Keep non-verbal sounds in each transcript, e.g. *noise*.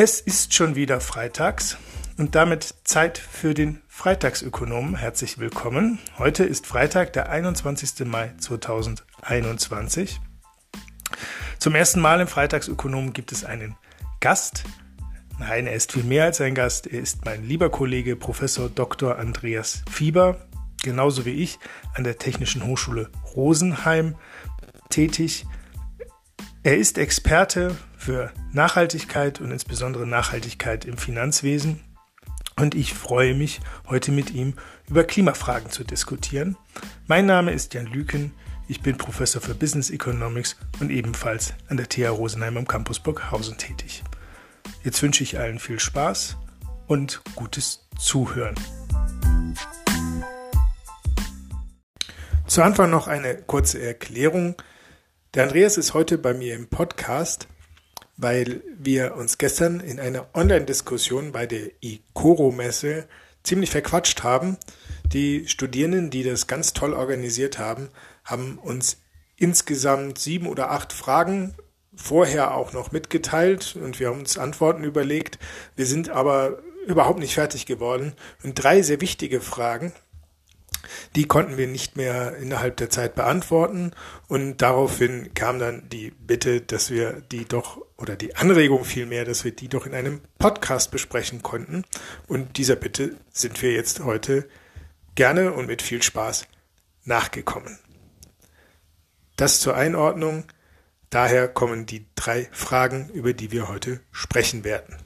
Es ist schon wieder freitags und damit Zeit für den Freitagsökonomen. Herzlich willkommen. Heute ist Freitag, der 21. Mai 2021. Zum ersten Mal im Freitagsökonomen gibt es einen Gast. Nein, er ist viel mehr als ein Gast. Er ist mein lieber Kollege Professor Dr. Andreas Fieber, genauso wie ich an der Technischen Hochschule Rosenheim tätig. Er ist Experte für Nachhaltigkeit und insbesondere Nachhaltigkeit im Finanzwesen. Und ich freue mich, heute mit ihm über Klimafragen zu diskutieren. Mein Name ist Jan Lüken. Ich bin Professor für Business Economics und ebenfalls an der TH Rosenheim am Campus Burghausen tätig. Jetzt wünsche ich allen viel Spaß und gutes Zuhören. Zu Anfang noch eine kurze Erklärung. Der Andreas ist heute bei mir im Podcast, weil wir uns gestern in einer Online-Diskussion bei der ICORO-Messe ziemlich verquatscht haben. Die Studierenden, die das ganz toll organisiert haben, haben uns insgesamt sieben oder acht Fragen vorher auch noch mitgeteilt und wir haben uns Antworten überlegt. Wir sind aber überhaupt nicht fertig geworden. Und drei sehr wichtige Fragen die konnten wir nicht mehr innerhalb der Zeit beantworten und daraufhin kam dann die Bitte, dass wir die doch oder die Anregung vielmehr, dass wir die doch in einem Podcast besprechen konnten und dieser Bitte sind wir jetzt heute gerne und mit viel Spaß nachgekommen. Das zur Einordnung. Daher kommen die drei Fragen, über die wir heute sprechen werden.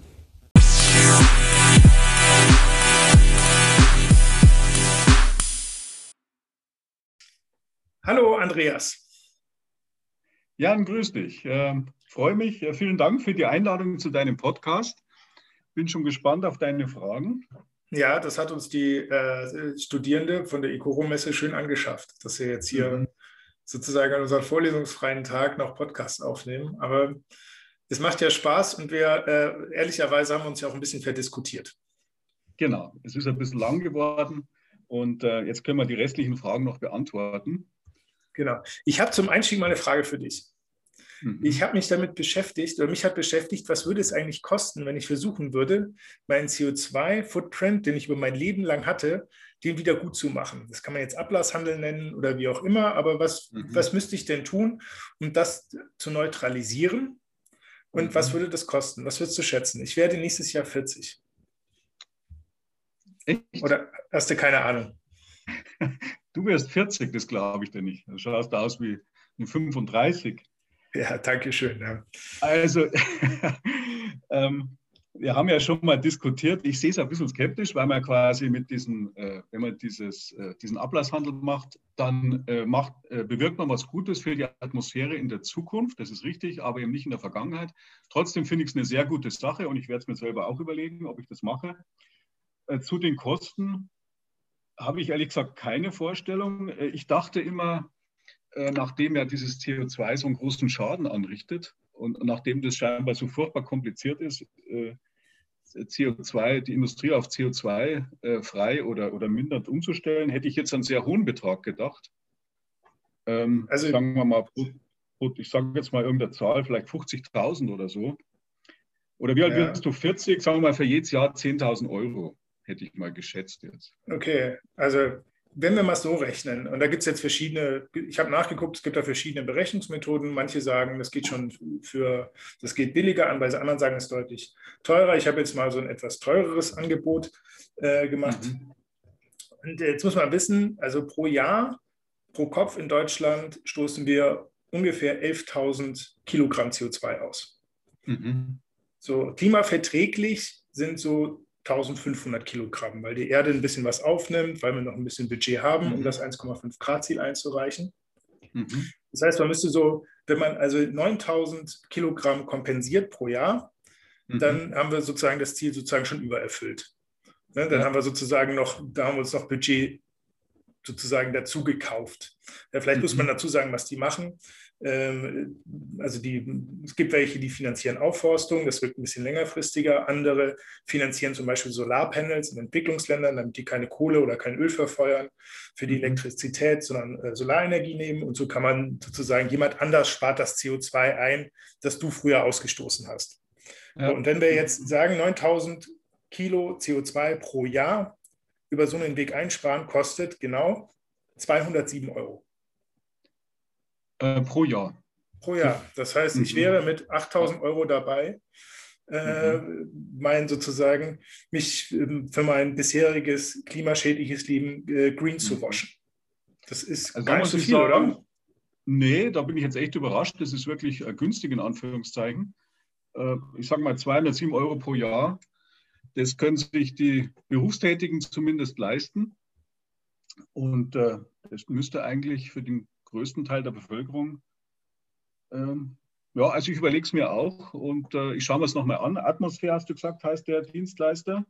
Hallo Andreas. Jan, grüß dich. Ähm, freue mich. Vielen Dank für die Einladung zu deinem Podcast. Bin schon gespannt auf deine Fragen. Ja, das hat uns die äh, Studierende von der ICORO-Messe schön angeschafft, dass wir jetzt hier mhm. sozusagen an unserem vorlesungsfreien Tag noch Podcasts aufnehmen. Aber es macht ja Spaß und wir äh, ehrlicherweise haben uns ja auch ein bisschen verdiskutiert. Genau, es ist ein bisschen lang geworden und äh, jetzt können wir die restlichen Fragen noch beantworten. Genau. Ich habe zum Einstieg mal eine Frage für dich. Mhm. Ich habe mich damit beschäftigt, oder mich hat beschäftigt, was würde es eigentlich kosten, wenn ich versuchen würde, meinen CO2-Footprint, den ich über mein Leben lang hatte, den wieder gut zu machen. Das kann man jetzt Ablasshandel nennen oder wie auch immer, aber was, mhm. was müsste ich denn tun, um das zu neutralisieren? Und mhm. was würde das kosten? Was würdest du schätzen? Ich werde nächstes Jahr 40. Echt? Oder hast du keine Ahnung? *laughs* Du wirst 40, das glaube ich dir nicht. Du schaust aus wie 35. *laughs* Ja, danke schön. Ja. Also, *laughs* ähm, wir haben ja schon mal diskutiert. Ich sehe es ein bisschen skeptisch, weil man quasi mit diesem, äh, wenn man dieses, äh, diesen Ablasshandel macht, dann äh, macht, äh, bewirkt man was Gutes für die Atmosphäre in der Zukunft. Das ist richtig, aber eben nicht in der Vergangenheit. Trotzdem finde ich es eine sehr gute Sache und ich werde es mir selber auch überlegen, ob ich das mache. Äh, zu den Kosten habe ich ehrlich gesagt keine Vorstellung. Äh, ich dachte immer, nachdem ja dieses CO2 so einen großen Schaden anrichtet und nachdem das scheinbar so furchtbar kompliziert ist, äh, CO2, die Industrie auf CO2 frei oder, oder mindert umzustellen, hätte ich jetzt einen sehr hohen Betrag gedacht. Ähm, also sagen wir mal, ich sage jetzt mal irgendeine Zahl, vielleicht 50.000 oder so. Oder wie alt ja. wirst du? 40, sagen wir mal für jedes Jahr 10.000 Euro hätte ich mal geschätzt jetzt. Okay, also wenn wir mal so rechnen, und da gibt es jetzt verschiedene, ich habe nachgeguckt, es gibt da verschiedene Berechnungsmethoden. Manche sagen, das geht schon für, das geht billiger an, bei anderen sagen es deutlich teurer. Ich habe jetzt mal so ein etwas teureres Angebot äh, gemacht. Mhm. Und jetzt muss man wissen, also pro Jahr, pro Kopf in Deutschland stoßen wir ungefähr 11.000 Kilogramm CO2 aus. Mhm. So klimaverträglich sind so 1500 Kilogramm, weil die Erde ein bisschen was aufnimmt, weil wir noch ein bisschen Budget haben, mhm. um das 1,5 Grad Ziel einzureichen. Mhm. Das heißt, man müsste so, wenn man also 9000 Kilogramm kompensiert pro Jahr, mhm. dann haben wir sozusagen das Ziel sozusagen schon übererfüllt. Ne, dann ja. haben wir sozusagen noch, da haben wir uns noch Budget sozusagen dazu gekauft. Ja, vielleicht muss man mhm. dazu sagen, was die machen. Ähm, also die, es gibt welche, die finanzieren Aufforstung, das wird ein bisschen längerfristiger. Andere finanzieren zum Beispiel Solarpanels in Entwicklungsländern, damit die keine Kohle oder kein Öl verfeuern für die mhm. Elektrizität, sondern äh, Solarenergie nehmen. Und so kann man sozusagen, jemand anders spart das CO2 ein, das du früher ausgestoßen hast. Ja. Und wenn wir jetzt sagen, 9000 Kilo CO2 pro Jahr über so einen Weg einsparen, kostet genau 207 Euro. Äh, pro Jahr. Pro Jahr. Das heißt, ich mhm. wäre mit 8000 Euro dabei, äh, mhm. mein sozusagen, mich ähm, für mein bisheriges klimaschädliches Leben äh, green zu mhm. waschen. Das ist also gar nicht so viel, sagen, oder? Nee, da bin ich jetzt echt überrascht. Das ist wirklich äh, günstig in Anführungszeichen. Äh, ich sage mal 207 Euro pro Jahr. Das können sich die Berufstätigen zumindest leisten. Und äh, das müsste eigentlich für den größten Teil der Bevölkerung, ähm, ja, also ich überlege es mir auch und äh, ich schaue mir es nochmal an. Atmosphäre, hast du gesagt, heißt der Dienstleister.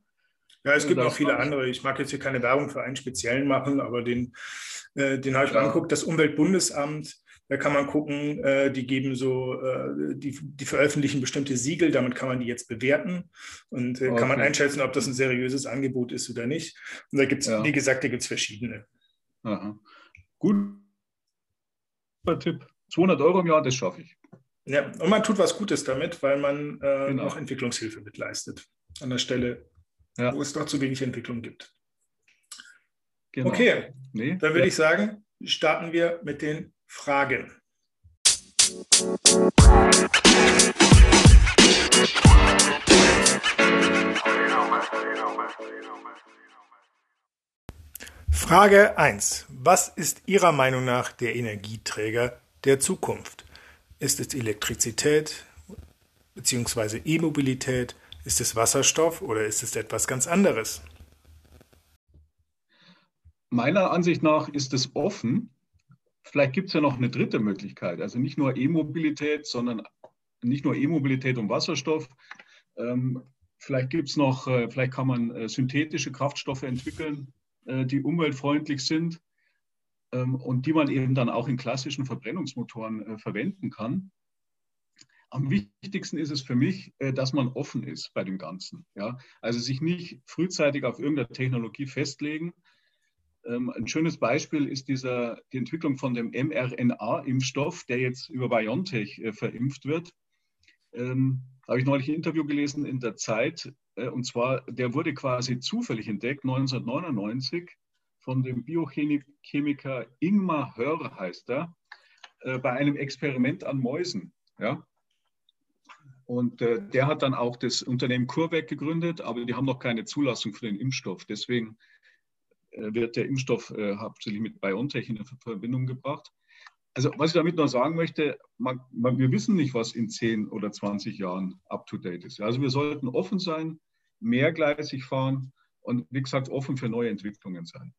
Ja, es gibt noch viele andere. Ich mag jetzt hier keine Werbung für einen speziellen machen, aber den, äh, den habe ich ja. angeguckt. Das Umweltbundesamt da kann man gucken, äh, die geben so, äh, die, die veröffentlichen bestimmte Siegel, damit kann man die jetzt bewerten und äh, okay. kann man einschätzen, ob das ein seriöses Angebot ist oder nicht. Und da gibt es, ja. wie gesagt, da gibt es verschiedene. Aha. Gut. Tipp. 200 Euro im Jahr, das schaffe ich. Ja, und man tut was Gutes damit, weil man äh, genau. auch Entwicklungshilfe mitleistet. An der Stelle, ja. wo es doch zu wenig Entwicklung gibt. Genau. Okay, nee, dann würde ja. ich sagen, starten wir mit den Fragen. Frage 1. Was ist Ihrer Meinung nach der Energieträger der Zukunft? Ist es Elektrizität bzw. E-Mobilität? Ist es Wasserstoff oder ist es etwas ganz anderes? Meiner Ansicht nach ist es offen Vielleicht gibt es ja noch eine dritte Möglichkeit, also nicht nur E-Mobilität, sondern nicht nur E-Mobilität und Wasserstoff. Ähm, vielleicht gibt es noch, äh, vielleicht kann man äh, synthetische Kraftstoffe entwickeln, die umweltfreundlich sind ähm, und die man eben dann auch in klassischen Verbrennungsmotoren äh, verwenden kann. Am wichtigsten ist es für mich, äh, dass man offen ist bei dem Ganzen. Ja? Also sich nicht frühzeitig auf irgendeine Technologie festlegen, ähm, ein schönes Beispiel ist dieser, die Entwicklung von dem mRNA-Impfstoff, der jetzt über BioNTech äh, verimpft wird. Ähm, habe ich neulich ein Interview gelesen in der Zeit. Äh, und zwar, der wurde quasi zufällig entdeckt, 1999, von dem Biochemiker Ingmar Hör, heißt er, äh, bei einem Experiment an Mäusen. Ja? Und äh, der hat dann auch das Unternehmen CureVac gegründet, aber die haben noch keine Zulassung für den Impfstoff. Deswegen äh, wird der Impfstoff äh, hauptsächlich mit BioNTech in Verbindung gebracht. Also was ich damit noch sagen möchte, man, man, wir wissen nicht, was in 10 oder 20 Jahren up-to-date ist. Also wir sollten offen sein, mehrgleisig fahren und wie gesagt offen für neue Entwicklungen sein.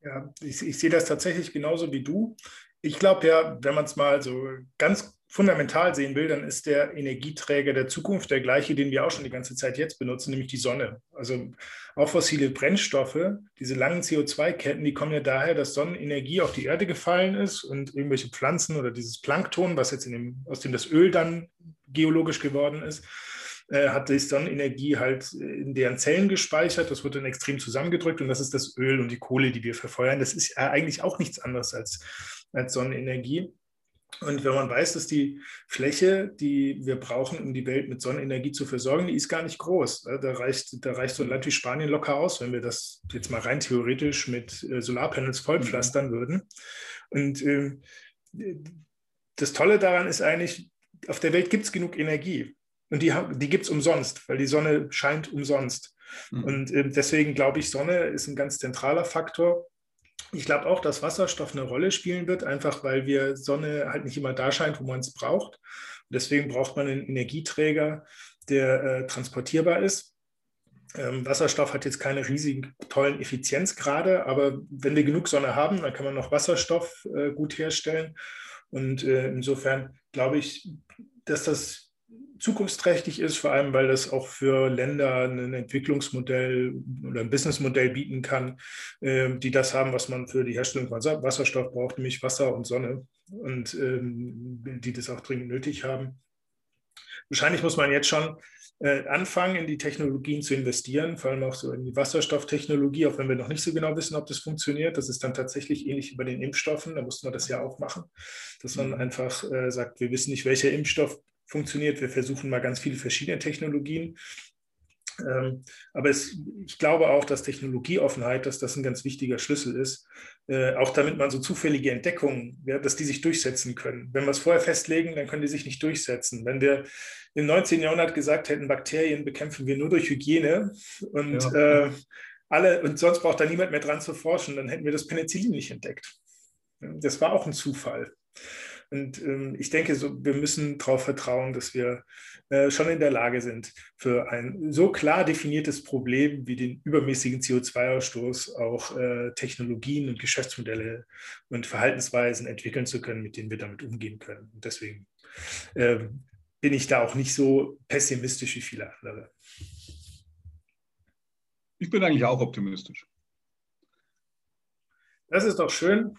Ja, ich, ich sehe das tatsächlich genauso wie du. Ich glaube ja, wenn man es mal so ganz fundamental sehen will, dann ist der Energieträger der Zukunft der gleiche, den wir auch schon die ganze Zeit jetzt benutzen, nämlich die Sonne. Also auch fossile Brennstoffe, diese langen CO2-Ketten, die kommen ja daher, dass Sonnenenergie auf die Erde gefallen ist und irgendwelche Pflanzen oder dieses Plankton, was jetzt dem, aus dem das Öl dann geologisch geworden ist, äh, hat die Sonnenenergie halt in deren Zellen gespeichert. Das wird dann extrem zusammengedrückt und das ist das Öl und die Kohle, die wir verfeuern. Das ist eigentlich auch nichts anderes als, als Sonnenenergie. Und wenn man weiß, dass die Fläche, die wir brauchen, um die Welt mit Sonnenenergie zu versorgen, die ist gar nicht groß. Da reicht, da reicht so ein Land wie Spanien locker aus, wenn wir das jetzt mal rein theoretisch mit äh, Solarpanels vollpflastern mhm. würden. Und äh, das Tolle daran ist eigentlich, auf der Welt gibt es genug Energie. Und die, die gibt es umsonst, weil die Sonne scheint umsonst. Mhm. Und äh, deswegen glaube ich, Sonne ist ein ganz zentraler Faktor ich glaube auch, dass Wasserstoff eine Rolle spielen wird, einfach weil wir Sonne halt nicht immer da scheint, wo man es braucht. Und deswegen braucht man einen Energieträger, der äh, transportierbar ist. Ähm, Wasserstoff hat jetzt keine riesigen tollen Effizienzgrade, aber wenn wir genug Sonne haben, dann kann man noch Wasserstoff äh, gut herstellen. Und äh, insofern glaube ich, dass das zukunftsträchtig ist, vor allem weil das auch für Länder ein Entwicklungsmodell oder ein Businessmodell bieten kann, ähm, die das haben, was man für die Herstellung von Wasserstoff braucht, nämlich Wasser und Sonne und ähm, die das auch dringend nötig haben. Wahrscheinlich muss man jetzt schon äh, anfangen, in die Technologien zu investieren, vor allem auch so in die Wasserstofftechnologie, auch wenn wir noch nicht so genau wissen, ob das funktioniert. Das ist dann tatsächlich ähnlich wie bei den Impfstoffen. Da musste man das ja auch machen, dass man mhm. einfach äh, sagt, wir wissen nicht, welcher Impfstoff funktioniert. Wir versuchen mal ganz viele verschiedene Technologien. Ähm, aber es, ich glaube auch, dass Technologieoffenheit, dass das ein ganz wichtiger Schlüssel ist, äh, auch damit man so zufällige Entdeckungen, ja, dass die sich durchsetzen können. Wenn wir es vorher festlegen, dann können die sich nicht durchsetzen. Wenn wir im 19. Jahrhundert gesagt hätten, Bakterien bekämpfen wir nur durch Hygiene und ja. äh, alle und sonst braucht da niemand mehr dran zu forschen, dann hätten wir das Penicillin nicht entdeckt. Das war auch ein Zufall. Und ähm, ich denke, so, wir müssen darauf vertrauen, dass wir äh, schon in der Lage sind, für ein so klar definiertes Problem wie den übermäßigen CO2-Ausstoß auch äh, Technologien und Geschäftsmodelle und Verhaltensweisen entwickeln zu können, mit denen wir damit umgehen können. Und deswegen äh, bin ich da auch nicht so pessimistisch wie viele andere. Ich bin eigentlich auch optimistisch. Das ist doch schön.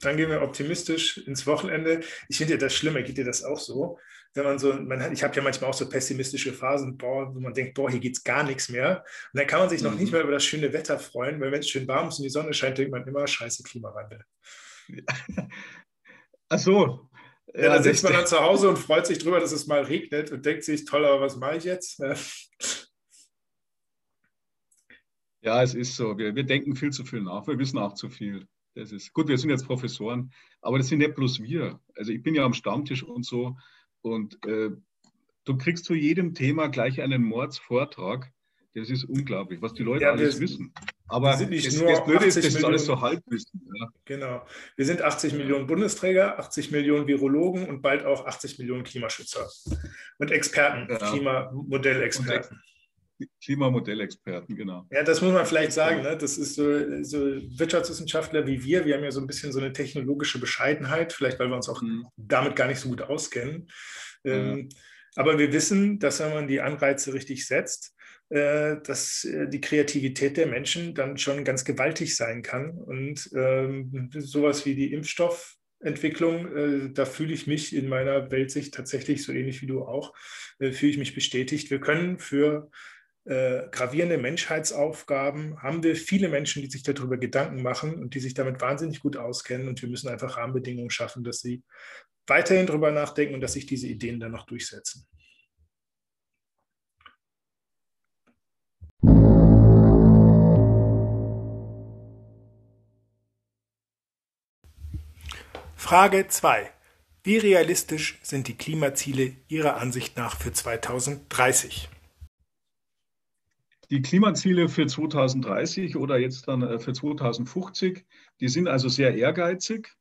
Dann gehen wir optimistisch ins Wochenende. Ich finde ja das Schlimme, geht dir das auch so? Wenn man so, man hat, ich habe ja manchmal auch so pessimistische Phasen, boah, wo man denkt, boah, hier geht es gar nichts mehr. Und dann kann man sich noch mhm. nicht mehr über das schöne Wetter freuen, weil wenn es schön warm ist und die Sonne scheint, denkt man immer, scheiße Klimawandel. *laughs* Ach so. Ja, ja dann sitzt man dann zu Hause und freut sich drüber, dass es mal regnet und denkt sich, toll, aber was mache ich jetzt? *laughs* Ja, es ist so. Wir, wir denken viel zu viel nach. Wir wissen auch zu viel. Das ist gut, wir sind jetzt Professoren, aber das sind nicht bloß wir. Also ich bin ja am Stammtisch und so und äh, du kriegst zu jedem Thema gleich einen Mordsvortrag. Das ist unglaublich, was die Leute ja, alles wissen. Aber das, das Blöde ist, das ist alles so Halbwissen. Ja. Genau. Wir sind 80 Millionen Bundesträger, 80 Millionen Virologen und bald auch 80 Millionen Klimaschützer und Experten, ja. Klimamodellexperten. Klimamodellexperten, genau. Ja, das muss man vielleicht sagen. Ne? Das ist so, so, Wirtschaftswissenschaftler wie wir. Wir haben ja so ein bisschen so eine technologische Bescheidenheit, vielleicht weil wir uns auch mhm. damit gar nicht so gut auskennen. Ähm, Aber wir wissen, dass wenn man die Anreize richtig setzt, äh, dass äh, die Kreativität der Menschen dann schon ganz gewaltig sein kann. Und ähm, sowas wie die Impfstoffentwicklung, äh, da fühle ich mich in meiner Weltsicht tatsächlich so ähnlich wie du auch, äh, fühle ich mich bestätigt. Wir können für äh, gravierende Menschheitsaufgaben haben wir viele Menschen, die sich darüber Gedanken machen und die sich damit wahnsinnig gut auskennen. Und wir müssen einfach Rahmenbedingungen schaffen, dass sie weiterhin darüber nachdenken und dass sich diese Ideen dann noch durchsetzen. Frage 2. Wie realistisch sind die Klimaziele Ihrer Ansicht nach für 2030? Die Klimaziele für 2030 oder jetzt dann äh, für 2050, die sind also sehr ehrgeizig,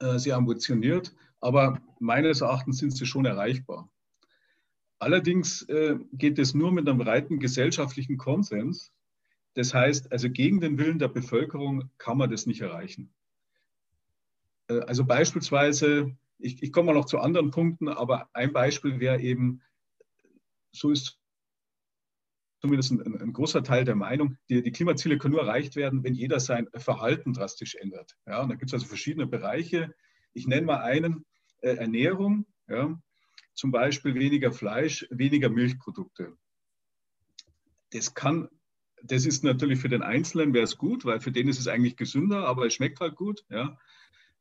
äh, sehr ambitioniert, aber meines Erachtens sind sie schon erreichbar. Allerdings äh, geht es nur mit einem breiten gesellschaftlichen Konsens. Das heißt, also gegen den Willen der Bevölkerung kann man das nicht erreichen. Also beispielsweise, ich, ich komme mal noch zu anderen Punkten, aber ein Beispiel wäre eben, so ist zumindest ein, ein, großer Teil der Meinung, die, die, Klimaziele können nur erreicht werden, wenn jeder sein Verhalten drastisch ändert. Ja, und da gibt es also verschiedene Bereiche. Ich nenne mal einen, äh, Ernährung, ja, zum Beispiel weniger Fleisch, weniger Milchprodukte. Das kann, das ist natürlich für den Einzelnen wäre es gut, weil für den ist es eigentlich gesünder, aber es schmeckt halt gut. Ja.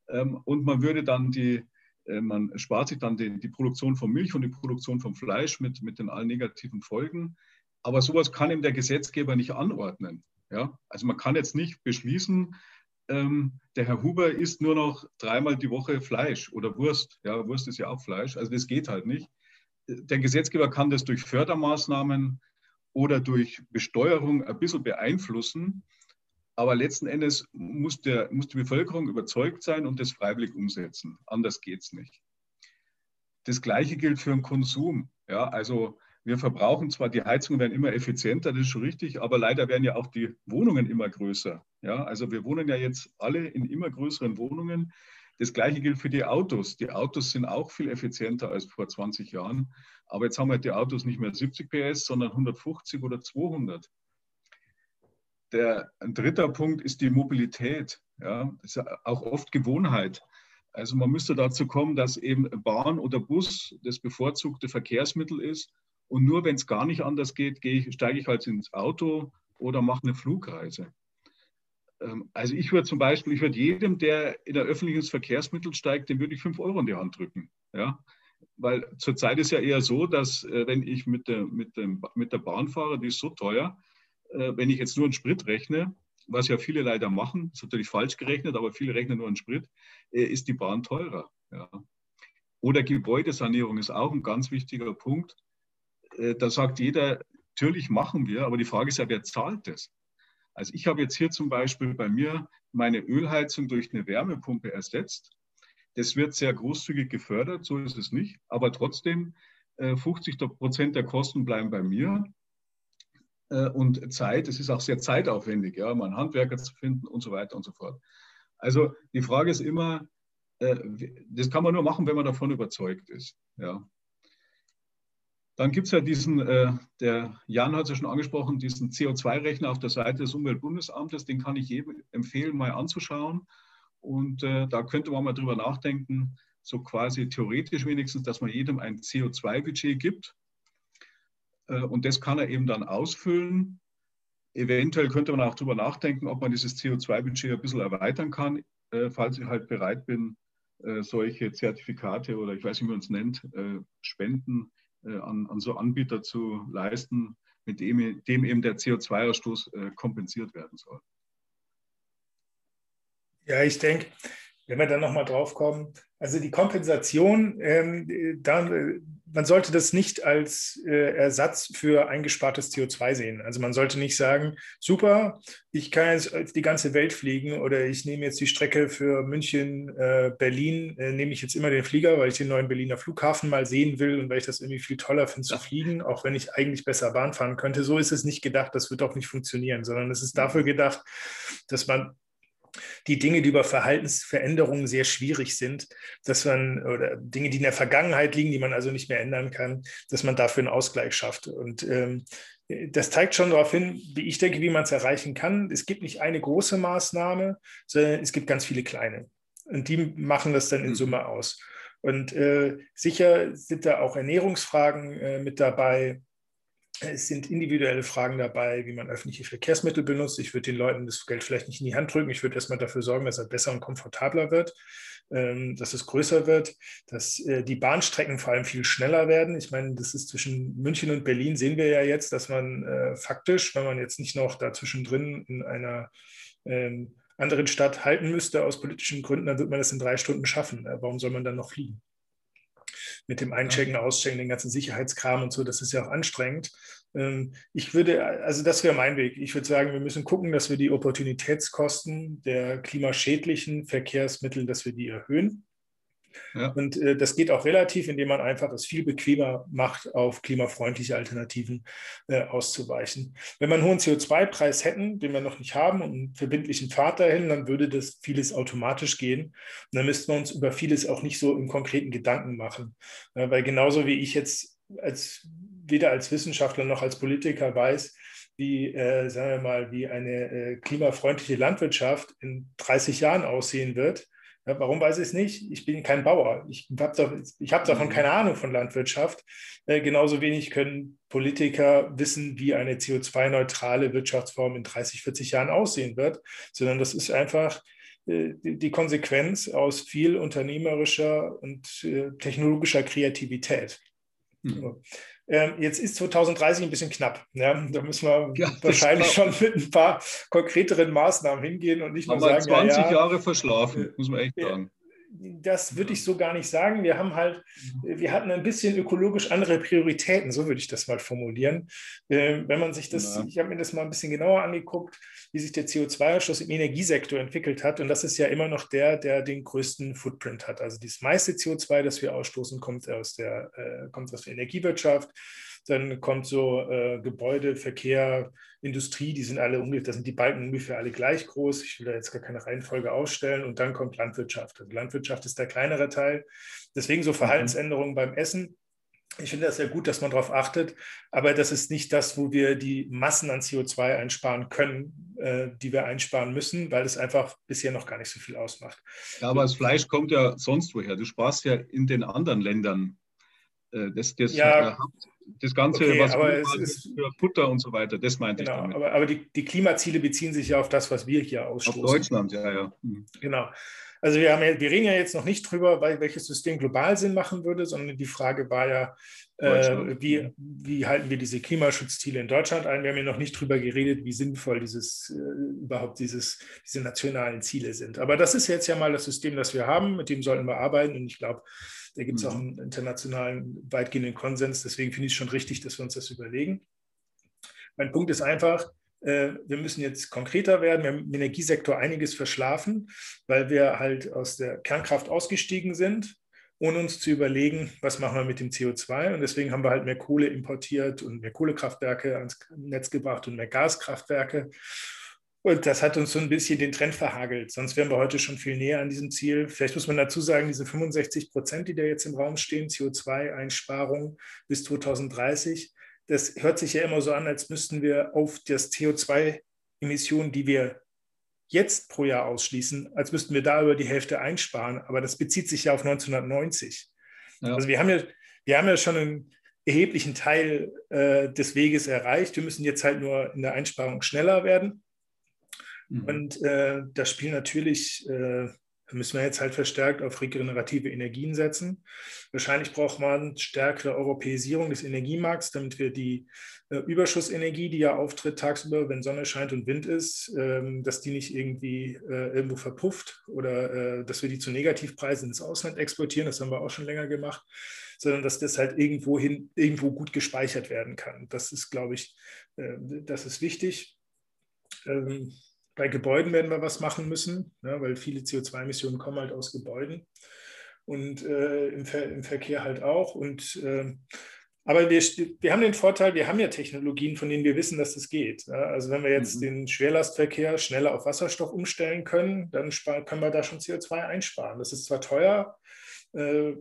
Ähm, und man würde dann die, äh, man spart sich dann die, die, Produktion von Milch und die Produktion von Fleisch mit, mit den allen negativen Folgen. Aber sowas kann ihm der Gesetzgeber nicht anordnen. Ja? Also man kann jetzt nicht beschließen, ähm, der Herr Huber isst nur noch dreimal die Woche Fleisch oder Wurst. Ja, Wurst ist ja auch Fleisch. Also das geht halt nicht. Der Gesetzgeber kann das durch Fördermaßnahmen oder durch Besteuerung ein bisschen beeinflussen. Aber letzten Endes muss, der, muss die Bevölkerung überzeugt sein und das freiwillig umsetzen. Anders geht es nicht. Das Gleiche gilt für den Konsum. Ja, also wir verbrauchen zwar, die Heizungen werden immer effizienter, das ist schon richtig, aber leider werden ja auch die Wohnungen immer größer. Ja, also wir wohnen ja jetzt alle in immer größeren Wohnungen. Das Gleiche gilt für die Autos. Die Autos sind auch viel effizienter als vor 20 Jahren. Aber jetzt haben wir die Autos nicht mehr 70 PS, sondern 150 oder 200. Der, ein dritter Punkt ist die Mobilität. Ja, das ist auch oft Gewohnheit. Also man müsste dazu kommen, dass eben Bahn oder Bus das bevorzugte Verkehrsmittel ist und nur wenn es gar nicht anders geht, ich, steige ich halt ins Auto oder mache eine Flugreise. Ähm, also ich würde zum Beispiel, ich würde jedem, der in ein öffentliches Verkehrsmittel steigt, dem würde ich fünf Euro in die Hand drücken. Ja? weil zurzeit ist ja eher so, dass äh, wenn ich mit der, mit, dem, mit der Bahn fahre, die ist so teuer, äh, wenn ich jetzt nur einen Sprit rechne, was ja viele leider machen, ist natürlich falsch gerechnet, aber viele rechnen nur einen Sprit, äh, ist die Bahn teurer. Ja. Oder Gebäudesanierung ist auch ein ganz wichtiger Punkt. Äh, da sagt jeder, natürlich machen wir, aber die Frage ist ja, wer zahlt das? Also ich habe jetzt hier zum Beispiel bei mir meine Ölheizung durch eine Wärmepumpe ersetzt. Das wird sehr großzügig gefördert, so ist es nicht. Aber trotzdem, 50 äh, Prozent der Kosten bleiben bei mir. Äh, und Zeit, es ist auch sehr zeitaufwendig, ja, mal einen Handwerker zu finden und so weiter und so fort. Also die Frage ist immer, das kann man nur machen, wenn man davon überzeugt ist. Ja. Dann gibt es ja diesen, der Jan hat es ja schon angesprochen, diesen CO2-Rechner auf der Seite des Umweltbundesamtes, den kann ich jedem empfehlen, mal anzuschauen. Und äh, da könnte man mal drüber nachdenken, so quasi theoretisch wenigstens, dass man jedem ein CO2-Budget gibt. Äh, und das kann er eben dann ausfüllen. Eventuell könnte man auch darüber nachdenken, ob man dieses CO2-Budget ein bisschen erweitern kann, äh, falls ich halt bereit bin, äh, solche Zertifikate oder ich weiß nicht, wie man es nennt, äh, Spenden äh, an, an, so Anbieter zu leisten, mit dem, dem eben der CO2-Ausstoß kompensiert werden soll. Ja, ich denke, wenn wir dann nochmal drauf kommen, also die Kompensation, ähm, da, man sollte das nicht als äh, Ersatz für eingespartes CO2 sehen. Also man sollte nicht sagen, super, ich kann jetzt die ganze Welt fliegen oder ich nehme jetzt die Strecke für München, äh, Berlin, äh, nehme ich jetzt immer den Flieger, weil ich den neuen Berliner Flughafen mal sehen will und weil ich das irgendwie viel toller finde zu fliegen, auch wenn ich eigentlich besser Bahn fahren könnte. So ist es nicht gedacht, das wird auch nicht funktionieren, sondern es ist dafür gedacht, dass man die Dinge, die über Verhaltensveränderungen sehr schwierig sind, dass man, oder Dinge, die in der Vergangenheit liegen, die man also nicht mehr ändern kann, dass man dafür einen Ausgleich schafft. Und ähm, das zeigt schon darauf hin, wie ich denke, wie man es erreichen kann. Es gibt nicht eine große Maßnahme, sondern es gibt ganz viele kleine. Und die machen das dann in mhm. Summe aus. Und äh, sicher sind da auch Ernährungsfragen äh, mit dabei. Es sind individuelle Fragen dabei, wie man öffentliche Verkehrsmittel benutzt. Ich würde den Leuten das Geld vielleicht nicht in die Hand drücken. Ich würde erstmal dafür sorgen, dass er besser und komfortabler wird, ähm, dass es größer wird, dass äh, die Bahnstrecken vor allem viel schneller werden. Ich meine, das ist zwischen München und Berlin, sehen wir ja jetzt, dass man äh, faktisch, wenn man jetzt nicht noch dazwischen drin in einer ähm, anderen Stadt halten müsste aus politischen Gründen, dann wird man das in drei Stunden schaffen. Äh, warum soll man dann noch fliegen? Mit dem Einchecken, Auschecken, den ganzen Sicherheitskram und so, das ist ja auch anstrengend. Ähm, ich würde, also das wäre mein Weg. Ich würde sagen, wir müssen gucken, dass wir die Opportunitätskosten der klimaschädlichen Verkehrsmittel, dass wir die erhöhen. Ja. Und äh, das geht auch relativ, indem man einfach es viel bequemer macht, auf klimafreundliche Alternativen äh, auszuweichen. Wenn wir einen hohen CO2-Preis hätten, den wir noch nicht haben, und einen verbindlichen Pfad dahin, dann würde das vieles automatisch gehen. Und dann müssten wir uns über vieles auch nicht so im konkreten Gedanken machen. Äh, weil genauso wie ich jetzt als weder als Wissenschaftler noch als Politiker weiß, wie, äh, sagen wir mal, wie eine äh, klimafreundliche Landwirtschaft in 30 Jahren aussehen wird, ja, warum weiß ich es nicht? Ich bin kein Bauer. Ich habe hab davon mhm. keine Ahnung von Landwirtschaft. Äh, genauso wenig können Politiker wissen, wie eine CO2-neutrale Wirtschaftsform in 30, 40 Jahren aussehen wird, sondern das ist einfach äh, die Konsequenz aus viel unternehmerischer und äh, technologischer Kreativität. Mhm. Jetzt ist 2030 ein bisschen knapp. Ja? Da müssen wir *laughs* ja, wahrscheinlich schon mit ein paar konkreteren Maßnahmen hingehen und nicht nur sagen, 20 ja, Jahre verschlafen, muss man echt sagen das würde ich so gar nicht sagen. Wir haben halt, mhm. wir hatten ein bisschen ökologisch andere Prioritäten, so würde ich das mal formulieren. Äh, wenn man sich das, ja. ich habe mir das mal ein bisschen genauer angeguckt, wie sich der CO2-Ausstoß im Energiesektor entwickelt hat. Und das ist ja immer noch der, der den größten Footprint hat. Also das meiste CO2, das wir ausstoßen, kommt aus der, äh, kommt aus der Energiewirtschaft. Dann kommt so äh, Gebäude, Verkehr, Industrie, die sind alle ungefähr, da sind die Balken ungefähr alle gleich groß. Ich will da jetzt gar keine Reihenfolge ausstellen. Und dann kommt Landwirtschaft. Also Landwirtschaft ist der kleinere Teil. Deswegen so mhm. Verhaltensänderungen mhm. beim Essen. Ich finde das sehr gut, dass man darauf achtet, aber das ist nicht das, wo wir die Massen an CO2 einsparen können, äh, die wir einsparen müssen, weil es einfach bisher noch gar nicht so viel ausmacht. Ja, aber das Fleisch kommt ja sonst woher. Du sparst ja in den anderen Ländern äh, das, das, ja, äh, das Ganze, okay, was aber es ist, für Futter und so weiter, das meinte genau, ich damit. Aber, aber die, die, Klimaziele beziehen sich ja auf das, was wir hier ausstoßen. Auf Deutschland, ja, ja. Mhm. Genau. Also wir, haben ja, wir reden ja jetzt noch nicht drüber, welches System global Sinn machen würde, sondern die Frage war ja, äh, wie, wie halten wir diese Klimaschutzziele in Deutschland ein? Wir haben ja noch nicht drüber geredet, wie sinnvoll dieses äh, überhaupt dieses, diese nationalen Ziele sind. Aber das ist jetzt ja mal das System, das wir haben, mit dem sollten wir arbeiten. Und ich glaube, da gibt es mhm. auch einen internationalen weitgehenden Konsens. Deswegen finde ich es schon richtig, dass wir uns das überlegen. Mein Punkt ist einfach, wir müssen jetzt konkreter werden. Wir haben im Energiesektor einiges verschlafen, weil wir halt aus der Kernkraft ausgestiegen sind ohne uns zu überlegen, was machen wir mit dem CO2. Und deswegen haben wir halt mehr Kohle importiert und mehr Kohlekraftwerke ans Netz gebracht und mehr Gaskraftwerke. Und das hat uns so ein bisschen den Trend verhagelt. Sonst wären wir heute schon viel näher an diesem Ziel. Vielleicht muss man dazu sagen, diese 65 Prozent, die da jetzt im Raum stehen, CO2-Einsparung bis 2030, das hört sich ja immer so an, als müssten wir auf das CO2-Emissionen, die wir jetzt pro Jahr ausschließen, als müssten wir da über die Hälfte einsparen. Aber das bezieht sich ja auf 1990. Ja. Also wir haben ja, wir haben ja schon einen erheblichen Teil äh, des Weges erreicht. Wir müssen jetzt halt nur in der Einsparung schneller werden. Mhm. Und äh, da spielen natürlich äh, müssen wir jetzt halt verstärkt auf regenerative Energien setzen. Wahrscheinlich braucht man stärkere Europäisierung des Energiemarkts, damit wir die äh, Überschussenergie, die ja auftritt tagsüber, wenn Sonne scheint und Wind ist, ähm, dass die nicht irgendwie äh, irgendwo verpufft oder äh, dass wir die zu Negativpreisen ins Ausland exportieren. Das haben wir auch schon länger gemacht sondern dass das halt irgendwo hin, irgendwo gut gespeichert werden kann. Das ist, glaube ich, äh, das ist wichtig. Ähm, bei Gebäuden werden wir was machen müssen, ne, weil viele CO2-Emissionen kommen halt aus Gebäuden und äh, im, Ver im, Verkehr halt auch. Und, äh, aber wir, wir haben den Vorteil, wir haben ja Technologien, von denen wir wissen, dass das geht. Ja? Also wenn wir jetzt mhm. den Schwerlastverkehr schneller auf Wasserstoff umstellen können, dann können wir da schon CO2 einsparen. Das ist zwar teuer, äh,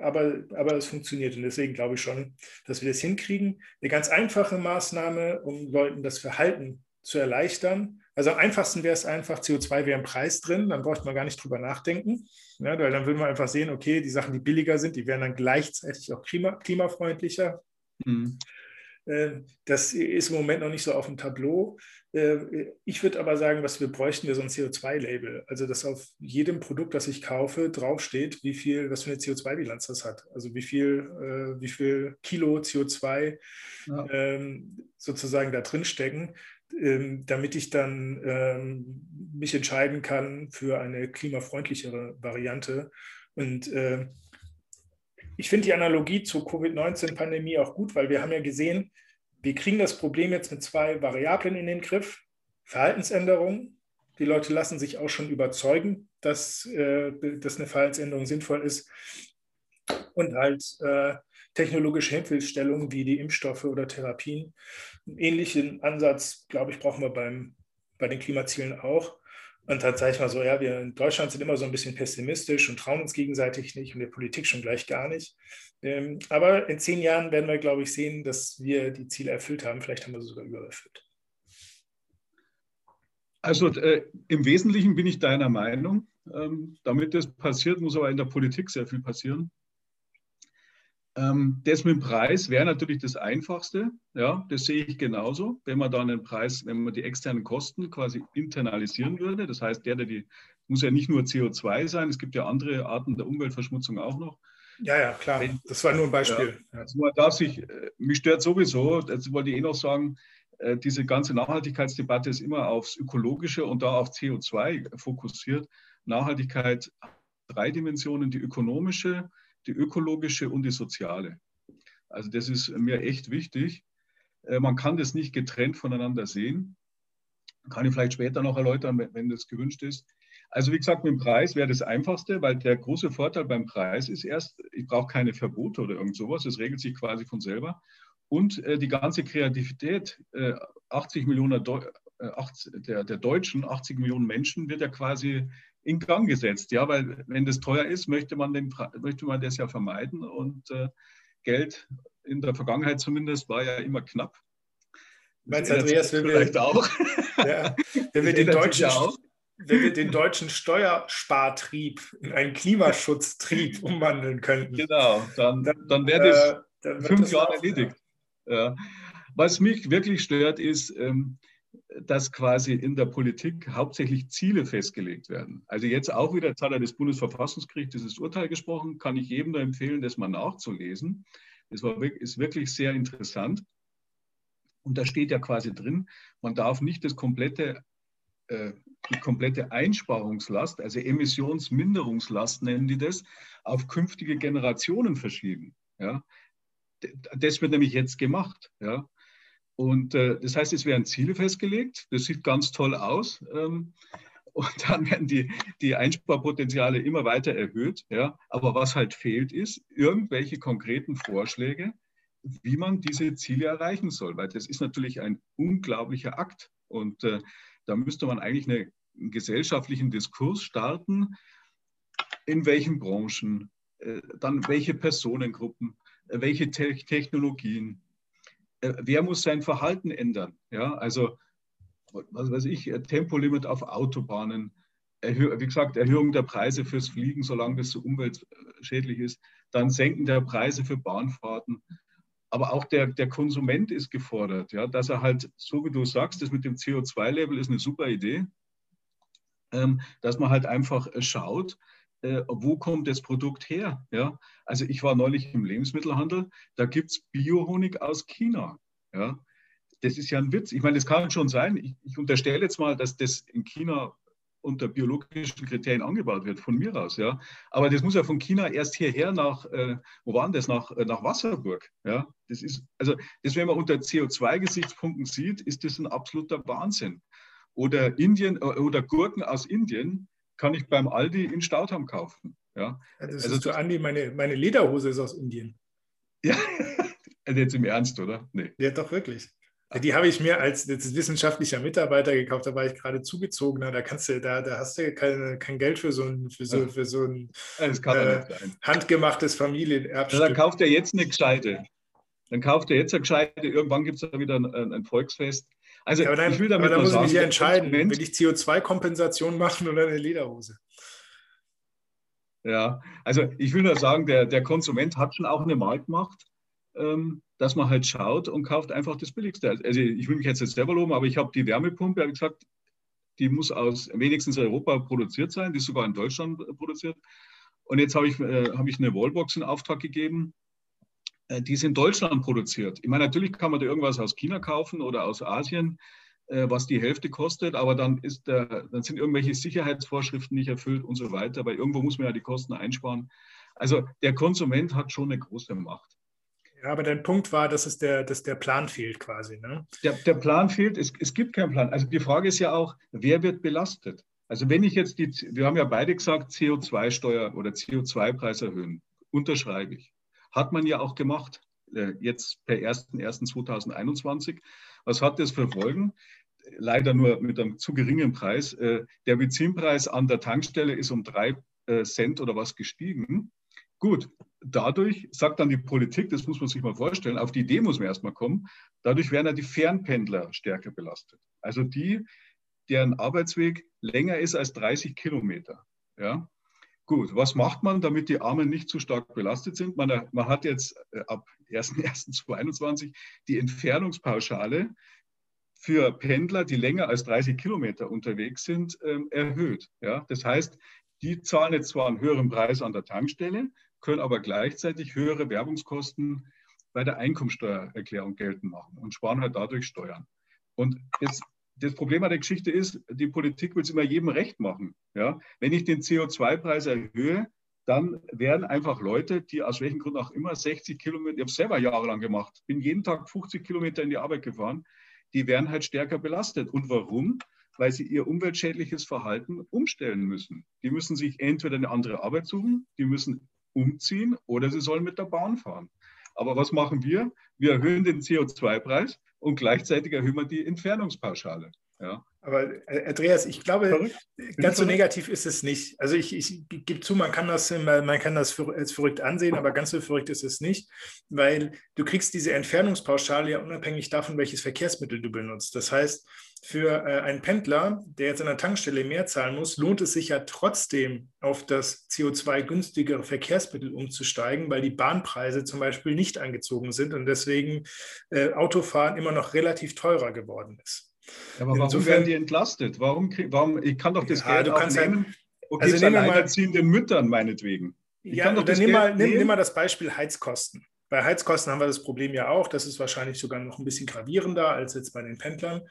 aber, aber es funktioniert. Und deswegen glaube ich schon, dass wir das hinkriegen. Eine ganz einfache Maßnahme, um Leuten das Verhalten zu erleichtern, also am einfachsten wäre es einfach, CO2 wäre im Preis drin, dann bräuchte man gar nicht drüber nachdenken. Ja, weil dann würden wir einfach sehen, okay, die Sachen, die billiger sind, die wären dann gleichzeitig auch klima, klimafreundlicher. Mhm. Äh, das ist im Moment noch nicht so auf dem Tableau. Äh, ich würde aber sagen, was wir bräuchten, wäre so ein CO2-Label. Also, dass auf jedem Produkt, das ich kaufe, draufsteht, wie viel, was für eine CO2-Bilanz das hat. Also, wie viel, äh, wie viel Kilo CO2 ja. Ähm, sozusagen da drin stecken. Ähm, damit ich dann ähm, mich entscheiden kann für eine klimafreundlichere Variante. Und äh, ich finde die Analogie zur Covid-19-Pandemie auch gut, weil wir haben ja gesehen, wir kriegen das Problem jetzt mit zwei Variablen in den Griff. Verhaltensänderungen. Die Leute lassen sich auch schon überzeugen, dass, äh, dass eine Verhaltensänderung sinnvoll ist. Und halt äh, technologische Hilfestellungen wie die Impfstoffe oder Therapien. Einen ähnlichen Ansatz, glaube ich, brauchen wir beim, bei den Klimazielen auch. Und dann sage ich mal so, ja, wir in Deutschland sind immer so ein bisschen pessimistisch und trauen uns gegenseitig nicht und der Politik schon gleich gar nicht. Ähm, aber in zehn Jahren werden wir, glaube ich, sehen, dass wir die Ziele erfüllt haben. Vielleicht haben wir sie sogar übererfüllt. Also äh, im Wesentlichen bin ich deiner Meinung. Ähm, damit das passiert, muss aber in der Politik sehr viel passieren. Ähm, das mit dem Preis wäre natürlich das Einfachste. Ja, das sehe ich genauso. Wenn man dann den Preis, wenn man die externen Kosten quasi internalisieren würde, das heißt, der, der die, muss ja nicht nur CO2 sein, es gibt ja andere Arten der Umweltverschmutzung auch noch. Ja, ja, klar. Das war nur ein Beispiel. Ja, also man darf sich, äh, mich stört sowieso, das wollte ich eh noch sagen, äh, diese ganze Nachhaltigkeitsdebatte ist immer aufs Ökologische und da auf CO2 fokussiert. Nachhaltigkeit drei Dimensionen, die ökonomische, die ökologische und die soziale. Also das ist mir echt wichtig. Äh, man kann das nicht getrennt voneinander sehen. Kann ich vielleicht später noch erläutern, wenn das gewünscht ist. Also wie gesagt, mit dem Preis wäre das einfachste, weil der große Vorteil beim Preis ist erst, ich brauche keine Verbote oder irgend sowas, es regelt sich quasi von selber. Und äh, die ganze Kreativität, äh, 80 Millionen Deu äh, 80, der, der Deutschen, 80 Millionen Menschen, wird ja quasi in Gang gesetzt. Ja, weil wenn das teuer ist, möchte man, den, möchte man das ja vermeiden. Und äh, Geld in der Vergangenheit zumindest war ja immer knapp. Meinst Andreas, wenn vielleicht wir, auch. Ja, wenn, wir *laughs* den deutschen, auch. wenn wir den deutschen Steuerspartrieb in einen Klimaschutztrieb *laughs* umwandeln könnten. Genau, dann, dann, dann wäre das äh, dann fünf Jahre erledigt. Ja. Was mich wirklich stört, ist, ähm, dass quasi in der Politik hauptsächlich Ziele festgelegt werden. Also jetzt auch wieder, jetzt hat er das Bundesverfassungsgericht dieses Urteil gesprochen, kann ich jedem nur empfehlen, das mal nachzulesen. Das war, ist wirklich sehr interessant. Und da steht ja quasi drin, man darf nicht das komplette, äh, die komplette Einsparungslast, also Emissionsminderungslast nennen die das, auf künftige Generationen verschieben. Ja? Das wird nämlich jetzt gemacht. Ja? Und äh, das heißt, es werden Ziele festgelegt. Das sieht ganz toll aus. Ähm, und *laughs* dann werden die, die Einsparpotenziale immer weiter erhöht. Ja. Aber was halt fehlt, ist irgendwelche konkreten Vorschläge, wie man diese Ziele erreichen soll. Weil das ist natürlich ein unglaublicher Akt. Und äh, da müsste man eigentlich eine, einen gesellschaftlichen Diskurs starten, in welchen Branchen, äh, dann welche Personengruppen, äh, welche Te Technologien, wer muss sein Verhalten ändern? Ja, also, was weiß ich, äh, Tempolimit auf Autobahnen, wie gesagt, Erhöhung der Preise fürs Fliegen, solange das so umweltschädlich ist, dann Senken der Preise für Bahnfahrten. Aber auch der, der Konsument ist gefordert, ja, dass er halt, so wie du sagst, das mit dem CO2-Label ist eine super Idee, ähm, dass man halt einfach äh, schaut, äh, wo kommt das Produkt her? Ja? Also ich war neulich im Lebensmittelhandel, da gibt es Biohonig aus China. Ja? Das ist ja ein Witz. Ich meine, das kann schon sein. Ich, ich unterstelle jetzt mal, dass das in China unter biologischen Kriterien angebaut wird, von mir aus, ja. Aber das muss ja von China erst hierher nach, äh, wo waren das, nach, äh, nach Wasserburg, ja. Das ist, also, das, wenn man unter CO2-Gesichtspunkten sieht, ist das ein absoluter Wahnsinn. Oder Indien, äh, oder Gurken aus Indien, kann ich beim Aldi in Stautham kaufen. Ja. ja das also, ist so, Andi, meine, meine Lederhose ist aus Indien. Ja, *laughs* also jetzt im Ernst, oder? Nee. Ja, doch wirklich. Die habe ich mir als, als wissenschaftlicher Mitarbeiter gekauft, da war ich gerade zugezogener, da kannst du, da, da hast du keine, kein Geld für so ein, für so, für so ein äh, handgemachtes Familienerbstück. Ja, dann kauft er jetzt eine gescheite. Dann kauft er jetzt eine gescheite, irgendwann gibt es da wieder ein, ein Volksfest. Also ja, dann, ich will damit aber dann muss sagen, ich mich ja entscheiden, will ich CO2-Kompensation machen oder eine Lederhose? Ja, also ich will nur sagen, der, der Konsument hat schon auch eine Marktmacht, ähm, dass man halt schaut und kauft einfach das Billigste. Also ich will mich jetzt nicht selber loben, aber ich habe die Wärmepumpe, habe gesagt, die muss aus wenigstens Europa produziert sein, die ist sogar in Deutschland produziert. Und jetzt habe ich, äh, hab ich eine Wallbox in Auftrag gegeben die ist in Deutschland produziert. Ich meine, natürlich kann man da irgendwas aus China kaufen oder aus Asien, äh, was die Hälfte kostet, aber dann, ist der, dann sind irgendwelche Sicherheitsvorschriften nicht erfüllt und so weiter, weil irgendwo muss man ja die Kosten einsparen. Also der Konsument hat schon eine große Macht. Ja, aber dein Punkt war, dass, es der, dass der Plan fehlt quasi. Ne? Der, der Plan fehlt, es, es gibt keinen Plan. Also die Frage ist ja auch, wer wird belastet? Also wenn ich jetzt die, wir haben ja beide gesagt, CO2-Steuer oder CO2-Preis erhöhen, unterschreibe ich. Hat man ja auch gemacht, äh, jetzt per 01.01.2021. Was hat das für Folgen? Leider nur mit einem zu geringen Preis. Äh, der Benzinpreis an der Tankstelle ist um drei äh, Cent oder was gestiegen. Gut, dadurch sagt dann die Politik, das muss man sich mal vorstellen, auf die Idee muss man erstmal kommen, dadurch werden ja die Fernpendler stärker belastet. Also die, deren Arbeitsweg länger ist als 30 Kilometer. Ja? Gut, was macht man, damit die Armen nicht zu stark belastet sind? Man, man hat jetzt äh, ab 1.1.2021 die Entfernungspauschale für Pendler, die länger als 30 Kilometer unterwegs sind, ähm, erhöht. Ja? Das heißt, die zahlen jetzt zwar einen höheren Preis an der Tankstelle, können aber gleichzeitig höhere Werbungskosten bei der Einkommensteuererklärung geltend machen und sparen halt dadurch Steuern. Und jetzt das Problem an der Geschichte ist, die Politik will es immer jedem recht machen. Ja? Wenn ich den CO2-Preis erhöhe, dann werden einfach Leute, die aus welchem Grund auch immer 60 Kilometer, ich habe es selber jahrelang gemacht, bin jeden Tag 50 Kilometer in die Arbeit gefahren, die werden halt stärker belastet. Und warum? Weil sie ihr umweltschädliches Verhalten umstellen müssen. Die müssen sich entweder eine andere Arbeit suchen, die müssen umziehen oder sie sollen mit der Bahn fahren. Aber was machen wir? Wir erhöhen den CO2-Preis und gleichzeitig erhöhen wir die Entfernungspauschale. Ja. Aber äh, Andreas, ich glaube, verrückt? ganz so negativ ist es nicht. Also ich, ich gebe zu, man kann das, man kann das als verrückt ansehen, aber ganz so verrückt ist es nicht, weil du kriegst diese Entfernungspauschale ja unabhängig davon, welches Verkehrsmittel du benutzt. Das heißt, für äh, einen Pendler, der jetzt an der Tankstelle mehr zahlen muss, lohnt es sich ja trotzdem auf das CO2-günstigere Verkehrsmittel umzusteigen, weil die Bahnpreise zum Beispiel nicht angezogen sind und deswegen äh, Autofahren immer noch relativ teurer geworden ist. Aber warum Insofern, werden die entlastet? Warum, warum ich kann doch das ja, Geld du kannst halt, okay, also nehmen wir mal Müttern meinetwegen. Ich ja, dann nimm mal, nimm, nimm mal das Beispiel Heizkosten. Bei Heizkosten haben wir das Problem ja auch. Das ist wahrscheinlich sogar noch ein bisschen gravierender als jetzt bei den Pendlern.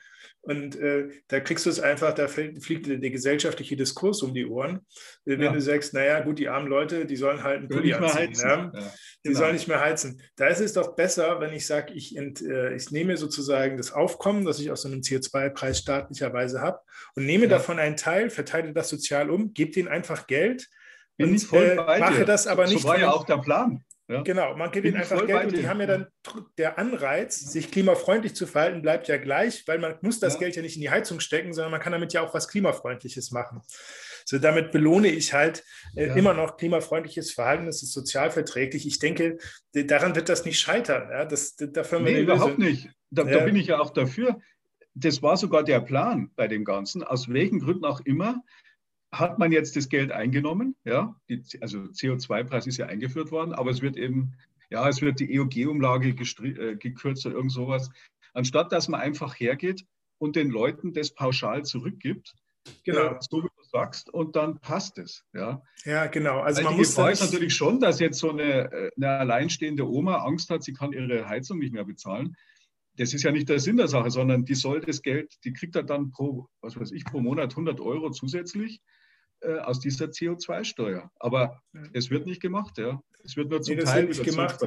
Und äh, da kriegst du es einfach, da fliegt der gesellschaftliche Diskurs um die Ohren. Wenn ja. du sagst, naja, gut, die armen Leute, die sollen halt einen Pulli anziehen. Ja? Ja, die genau. sollen nicht mehr heizen. Da ist es doch besser, wenn ich sage, ich, äh, ich nehme sozusagen das Aufkommen, das ich aus so einem CO2-Preis staatlicherweise habe und nehme davon einen Teil, verteile das sozial um, gebe denen einfach Geld Bin und äh, mache das aber nicht. So war ja auch der Plan. Ja. Genau, man gibt ihnen einfach Geld und die haben ja dann der Anreiz, sich klimafreundlich zu verhalten, bleibt ja gleich, weil man muss das ja. Geld ja nicht in die Heizung stecken, sondern man kann damit ja auch was klimafreundliches machen. So, damit belohne ich halt äh, ja. immer noch klimafreundliches Verhalten, das ist sozialverträglich. Ich denke, daran wird das nicht scheitern. Ja? Das, dafür nee, überhaupt nicht. Da, da bin ich ja auch dafür. Das war sogar der Plan bei dem Ganzen, aus welchen Gründen auch immer hat man jetzt das Geld eingenommen, ja, die, also CO2-Preis ist ja eingeführt worden, aber es wird eben, ja, es wird die EOG-Umlage äh, gekürzt oder irgend sowas, anstatt dass man einfach hergeht und den Leuten das pauschal zurückgibt, genau. Äh, so wie du sagst, und dann passt es, ja. Ja, genau. Also Weil man muss Gefahr ist natürlich schon, dass jetzt so eine, äh, eine alleinstehende Oma Angst hat, sie kann ihre Heizung nicht mehr bezahlen das ist ja nicht der Sinn der Sache, sondern die soll das Geld, die kriegt er dann pro, was weiß ich, pro Monat 100 Euro zusätzlich äh, aus dieser CO2-Steuer. Aber es wird nicht gemacht, ja. Es wird nur zum nee, Teil nicht gemacht.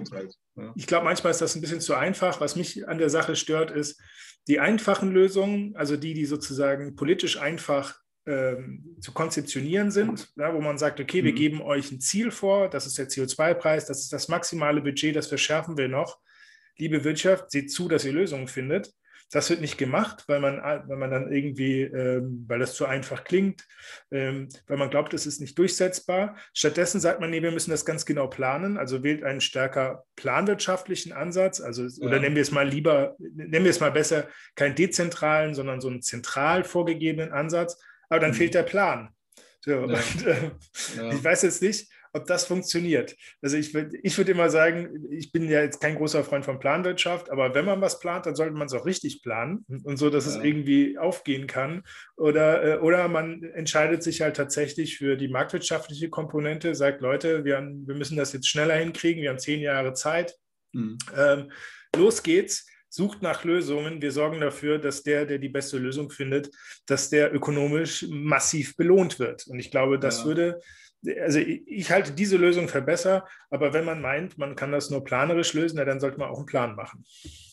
Ja. Ich glaube, manchmal ist das ein bisschen zu einfach. Was mich an der Sache stört, ist die einfachen Lösungen, also die, die sozusagen politisch einfach ähm, zu konzeptionieren sind, ja, wo man sagt, okay, wir mhm. geben euch ein Ziel vor, das ist der CO2-Preis, das ist das maximale Budget, das verschärfen wir noch. Liebe Wirtschaft, seht zu, dass ihr Lösungen findet. Das wird nicht gemacht, weil man, weil man dann irgendwie, ähm, weil das zu einfach klingt, ähm, weil man glaubt, es ist nicht durchsetzbar. Stattdessen sagt man, nee, wir müssen das ganz genau planen, also wählt einen stärker planwirtschaftlichen Ansatz, also ja. oder nennen wir es mal lieber, nennen wir es mal besser, keinen dezentralen, sondern so einen zentral vorgegebenen Ansatz, aber dann mhm. fehlt der Plan. So, ja. Und, äh, ja. Ich weiß jetzt nicht, ob das funktioniert. Also ich würde ich würd immer sagen, ich bin ja jetzt kein großer Freund von Planwirtschaft, aber wenn man was plant, dann sollte man es auch richtig planen und so, dass ja. es irgendwie aufgehen kann. Oder, äh, oder man entscheidet sich halt tatsächlich für die marktwirtschaftliche Komponente, sagt, Leute, wir, haben, wir müssen das jetzt schneller hinkriegen, wir haben zehn Jahre Zeit. Mhm. Ähm, los geht's sucht nach Lösungen. Wir sorgen dafür, dass der, der die beste Lösung findet, dass der ökonomisch massiv belohnt wird. Und ich glaube, das ja. würde also ich halte diese Lösung für besser, aber wenn man meint, man kann das nur planerisch lösen, ja, dann sollte man auch einen Plan machen.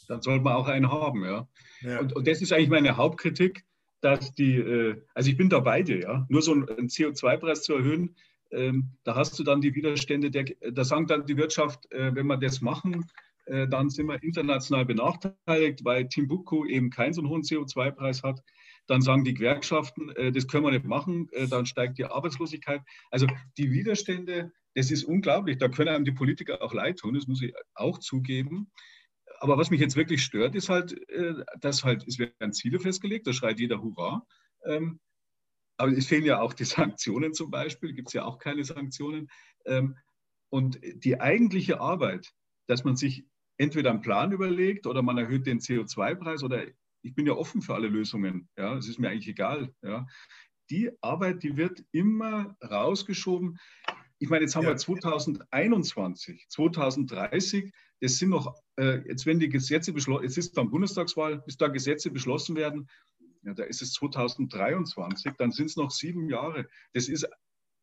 Dann sollte man auch einen haben, ja. ja. Und, und, das ist eigentlich meine Hauptkritik, dass die, äh, also ich bin da bei dir, ja, nur so einen CO2-Preis zu erhöhen, ähm, da hast du dann die Widerstände, der, da sagen dann die Wirtschaft, äh, wenn wir das machen, äh, dann sind wir international benachteiligt, weil Timbuktu eben keinen so hohen CO2-Preis hat. Dann sagen die Gewerkschaften, äh, das können wir nicht machen, äh, dann steigt die Arbeitslosigkeit. Also die Widerstände, das ist unglaublich. Da können einem die Politiker auch leid tun, das muss ich auch zugeben. Aber was mich jetzt wirklich stört, ist halt, äh, dass halt, es werden Ziele festgelegt, da schreit jeder Hurra. Ähm, aber es fehlen ja auch die *laughs* Sanktionen zum Beispiel, gibt es ja auch keine Sanktionen. Ähm, und die eigentliche Arbeit, dass man sich entweder einen Plan überlegt oder man erhöht den CO2-Preis oder ich bin ja offen für alle Lösungen. Ja, es ist mir eigentlich egal. Ja. Die Arbeit, die wird immer rausgeschoben. Ich meine, jetzt haben ja. wir 2021, 2030. Das sind noch, äh, jetzt wenn die Gesetze beschlossen, jetzt ist dann Bundestagswahl, bis da Gesetze beschlossen werden, ja, da ist es 2023, dann sind es noch sieben Jahre. Das ist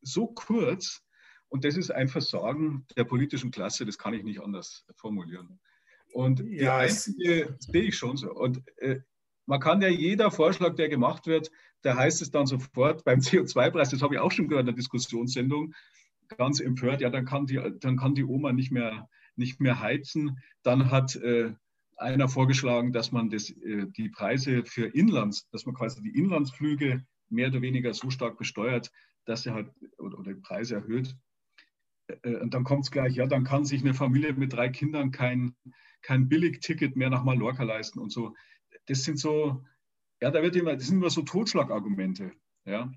so kurz und das ist ein Versagen der politischen Klasse, das kann ich nicht anders formulieren. Und ja, einzige sehe ich schon so. Und äh, man kann ja jeder Vorschlag, der gemacht wird, da heißt es dann sofort beim *laughs* CO2-Preis, das habe ich auch schon gehört in der Diskussionssendung, ganz empört, ja, dann kann die, dann kann die Oma nicht mehr, nicht mehr heizen. Dann hat äh, einer vorgeschlagen, dass man das, äh, die Preise für Inlands, dass man quasi die Inlandsflüge mehr oder weniger so stark besteuert, dass er halt oder, oder die Preise erhöht. Äh, und dann kommt es gleich, ja, dann kann sich eine Familie mit drei Kindern kein, kein Billigticket mehr nach Mallorca leisten und so das sind so, ja, da wird immer, das sind immer so Totschlagargumente. Ja.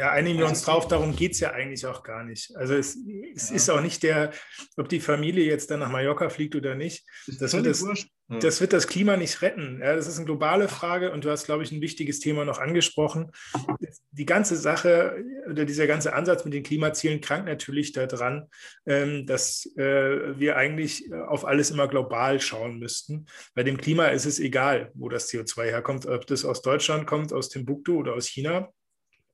Ja, einigen wir uns drauf, darum geht es ja eigentlich auch gar nicht. Also es, es ja. ist auch nicht der, ob die Familie jetzt dann nach Mallorca fliegt oder nicht. Das wird das, das wird das, Klima nicht retten. Ja, das ist eine globale Frage und du hast, glaube ich, ein wichtiges Thema noch angesprochen. Die ganze Sache oder dieser ganze Ansatz mit den Klimazielen krankt natürlich daran, ähm, dass äh, wir eigentlich auf alles immer global schauen müssten. Bei dem Klima ist es egal, wo das CO2 herkommt, ob das aus Deutschland kommt, aus Timbuktu oder aus China.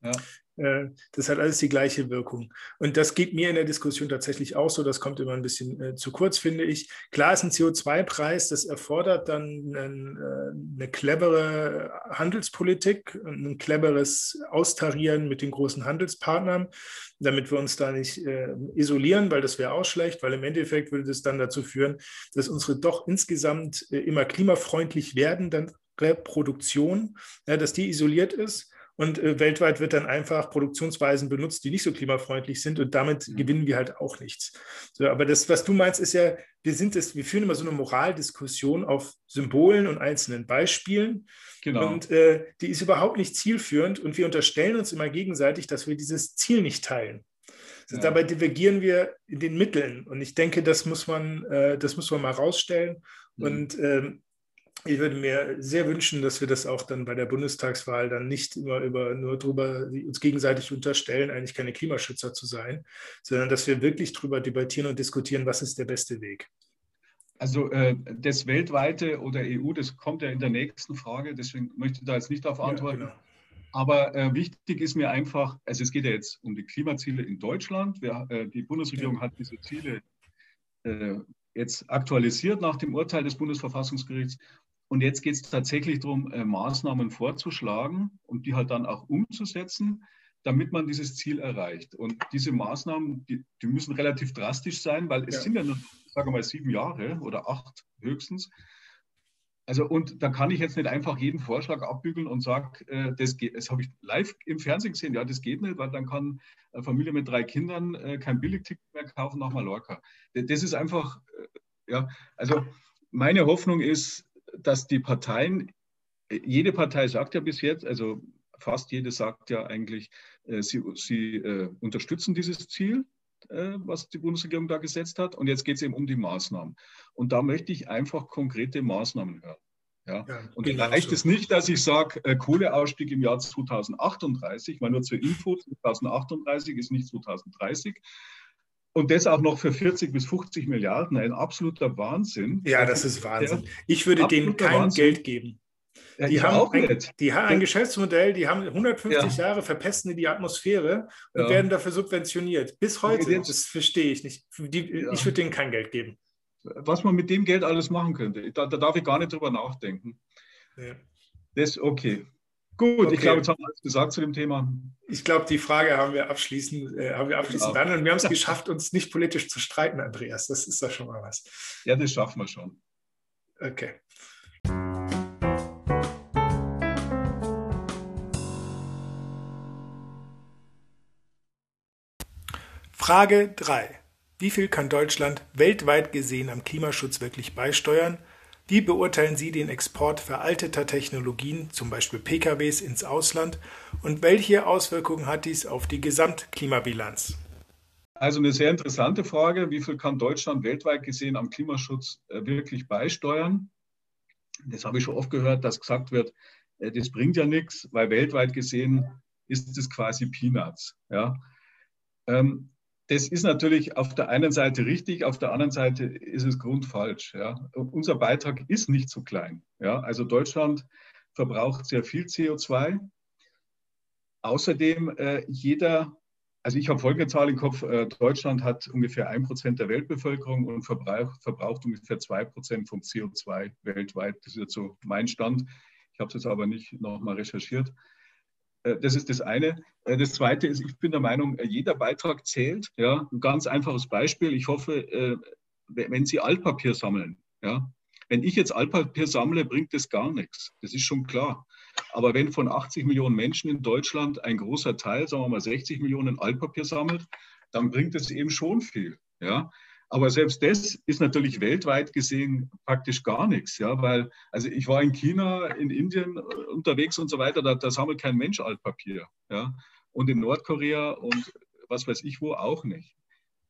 Ja. Äh, das hat alles die gleiche Wirkung. Und das geht mir in der Diskussion tatsächlich auch so. Das kommt immer ein bisschen äh, zu kurz, finde ich. Klar ist ein CO2-Preis, das erfordert dann äh, eine clevere Handelspolitik, ein cleveres Austarieren mit den großen Handelspartnern, damit wir uns da nicht äh, isolieren, weil das wäre auch schlecht, weil im Endeffekt würde das dann dazu führen, dass unsere doch insgesamt äh, immer klimafreundlich werdende Reproduktion, ja, dass die isoliert ist und äh, weltweit wird dann einfach Produktionsweisen benutzt, die nicht so klimafreundlich sind und damit mhm. gewinnen wir halt auch nichts. So, aber das, was du meinst, ist ja, wir sind es, wir führen immer so eine Moraldiskussion auf Symbolen und einzelnen Beispielen. Genau. Und äh, die ist überhaupt nicht zielführend und wir unterstellen uns immer gegenseitig, dass wir dieses Ziel nicht teilen. Ja. Dabei divergieren wir in den Mitteln. Und ich denke, das muss man, äh, das muss man mal rausstellen. Mhm. Und ähm, ich würde mir sehr wünschen, dass wir das auch dann bei der Bundestagswahl dann nicht immer über nur drüber uns gegenseitig unterstellen, eigentlich keine Klimaschützer zu sein, sondern dass wir wirklich darüber debattieren und diskutieren, was ist der beste Weg. Also äh, das weltweite oder EU, das kommt ja in der nächsten Frage, deswegen möchte ich da jetzt nicht darauf antworten. Ja, genau. Aber äh, wichtig ist mir einfach, also es geht ja jetzt um die Klimaziele in Deutschland. Wir, äh, die Bundesregierung ja. hat diese Ziele äh, jetzt aktualisiert nach dem Urteil des Bundesverfassungsgerichts. Und jetzt geht es tatsächlich darum, äh, Maßnahmen vorzuschlagen und die halt dann auch umzusetzen, damit man dieses Ziel erreicht. Und diese Maßnahmen, die, die müssen relativ drastisch sein, weil es ja. sind ja nur, sagen wir mal, sieben Jahre oder acht höchstens. Also und da kann ich jetzt nicht einfach jeden Vorschlag abbügeln und sage, äh, das geht, das habe ich live im Fernsehen gesehen, ja, das geht nicht, weil dann kann eine Familie mit drei Kindern äh, kein Billigticket mehr kaufen nach Mallorca. Das ist einfach, äh, ja, also meine Hoffnung ist, dass die Parteien, jede Partei sagt ja bis jetzt, also fast jede sagt ja eigentlich, äh, sie, sie äh, unterstützen dieses Ziel, äh, was die Bundesregierung da gesetzt hat. Und jetzt geht es eben um die Maßnahmen. Und da möchte ich einfach konkrete Maßnahmen hören. Ja. ja und dann reicht so. es nicht, dass ich sage, äh, Kohleausstieg im Jahr 2038, weil nur zur Info, 2038 ist nicht 2030, und das auch noch für 40 bis 50 Milliarden, ein absoluter Wahnsinn. Ja, das ist Wahnsinn. Ich würde denen kein Wahnsinn. Geld geben. Ja, die, haben ein, die, haben ein, Geschäftsmodell, die haben 150 ja. Jahre verpesten die Atmosphäre und ja. werden dafür subventioniert. Bis heute, jetzt, das verstehe ich nicht. Die, ich würde denen kein Geld geben. Was man mit dem Geld alles machen könnte, da, da darf ich gar nicht drüber nachdenken. Das okay. Gut, okay. ich glaube, jetzt haben wir alles gesagt zu dem Thema. Ich glaube, die Frage haben wir abschließend, äh, haben wir abschließend ja. Und wir haben es *laughs* geschafft, uns nicht politisch zu streiten, Andreas. Das ist doch schon mal was. Ja, das schaffen wir schon. Okay. Frage 3. Wie viel kann Deutschland weltweit gesehen am Klimaschutz wirklich beisteuern? Wie beurteilen Sie den Export veralteter Technologien, zum Beispiel PKWs, ins Ausland und welche Auswirkungen hat dies auf die Gesamtklimabilanz? Also eine sehr interessante Frage. Wie viel kann Deutschland weltweit gesehen am Klimaschutz äh, wirklich beisteuern? Das habe ich schon oft gehört, dass gesagt wird, äh, das bringt ja nichts, weil weltweit gesehen ist es quasi Peanuts. Ja? Ähm, das ist natürlich auf der einen Seite richtig, auf der anderen Seite ist es grundfalsch. Ja. Unser Beitrag ist nicht so klein. Ja. Also Deutschland verbraucht sehr viel CO2. Außerdem äh, jeder, also ich habe folgende Zahl im Kopf, äh, Deutschland hat ungefähr ein Prozent der Weltbevölkerung und verbraucht, verbraucht ungefähr zwei Prozent vom CO2 weltweit. Das ist jetzt so mein Stand. Ich habe es jetzt aber nicht nochmal recherchiert. Äh, das ist das eine. Äh, das zweite ist, ich bin der Meinung, äh, jeder Beitrag zählt. Ja, ein ganz einfaches Beispiel. Ich hoffe, wenn Sie Altpapier sammeln, ja, wenn ich jetzt Altpapier sammle, bringt das gar nichts. Das ist schon klar. Aber wenn von 80 Millionen Menschen in Deutschland ein großer Teil, sagen wir mal 60 Millionen Altpapier sammelt, dann bringt es eben schon viel. Ja? Aber selbst das ist natürlich weltweit gesehen praktisch gar nichts, ja, weil, also ich war in China, in Indien unterwegs und so weiter, da, da sammelt kein Mensch Altpapier, ja. und in Nordkorea und was weiß ich wo auch nicht.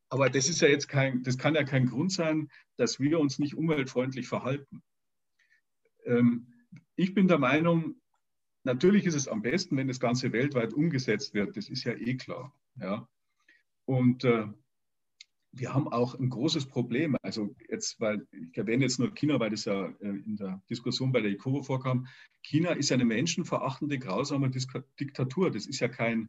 Aber das ist ja jetzt kein, das kann ja kein Grund sein, dass wir uns nicht umweltfreundlich verhalten. Ähm, ich bin der Meinung, natürlich ist es am besten, wenn das Ganze weltweit umgesetzt wird. Das ist ja eh klar. Ja. Und äh, wir haben auch ein großes Problem. Also jetzt, weil ich erwähne jetzt nur China, weil das ja äh, in der Diskussion bei der ICORO vorkam. China ist ja eine menschenverachtende, grausame Diktatur. Das ist ja kein,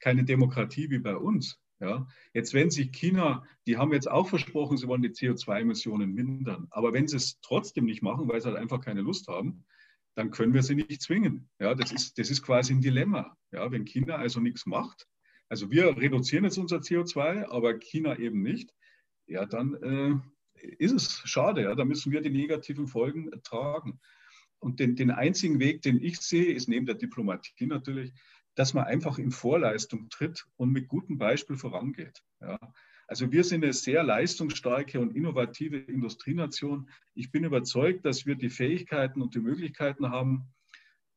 keine Demokratie wie bei uns. Ja, jetzt, wenn sich China, die haben jetzt auch versprochen, sie wollen die CO2-Emissionen mindern, aber wenn sie es trotzdem nicht machen, weil sie halt einfach keine Lust haben, dann können wir sie nicht zwingen. Ja, das ist, das ist quasi ein Dilemma. Ja, wenn China also nichts macht, also wir reduzieren jetzt unser CO2, aber China eben nicht, ja, dann äh, ist es schade. Ja, da müssen wir die negativen Folgen tragen. Und den, den einzigen Weg, den ich sehe, ist neben der Diplomatie natürlich, dass man einfach in Vorleistung tritt und mit gutem Beispiel vorangeht. Ja. Also wir sind eine sehr leistungsstarke und innovative Industrienation. Ich bin überzeugt, dass wir die Fähigkeiten und die Möglichkeiten haben,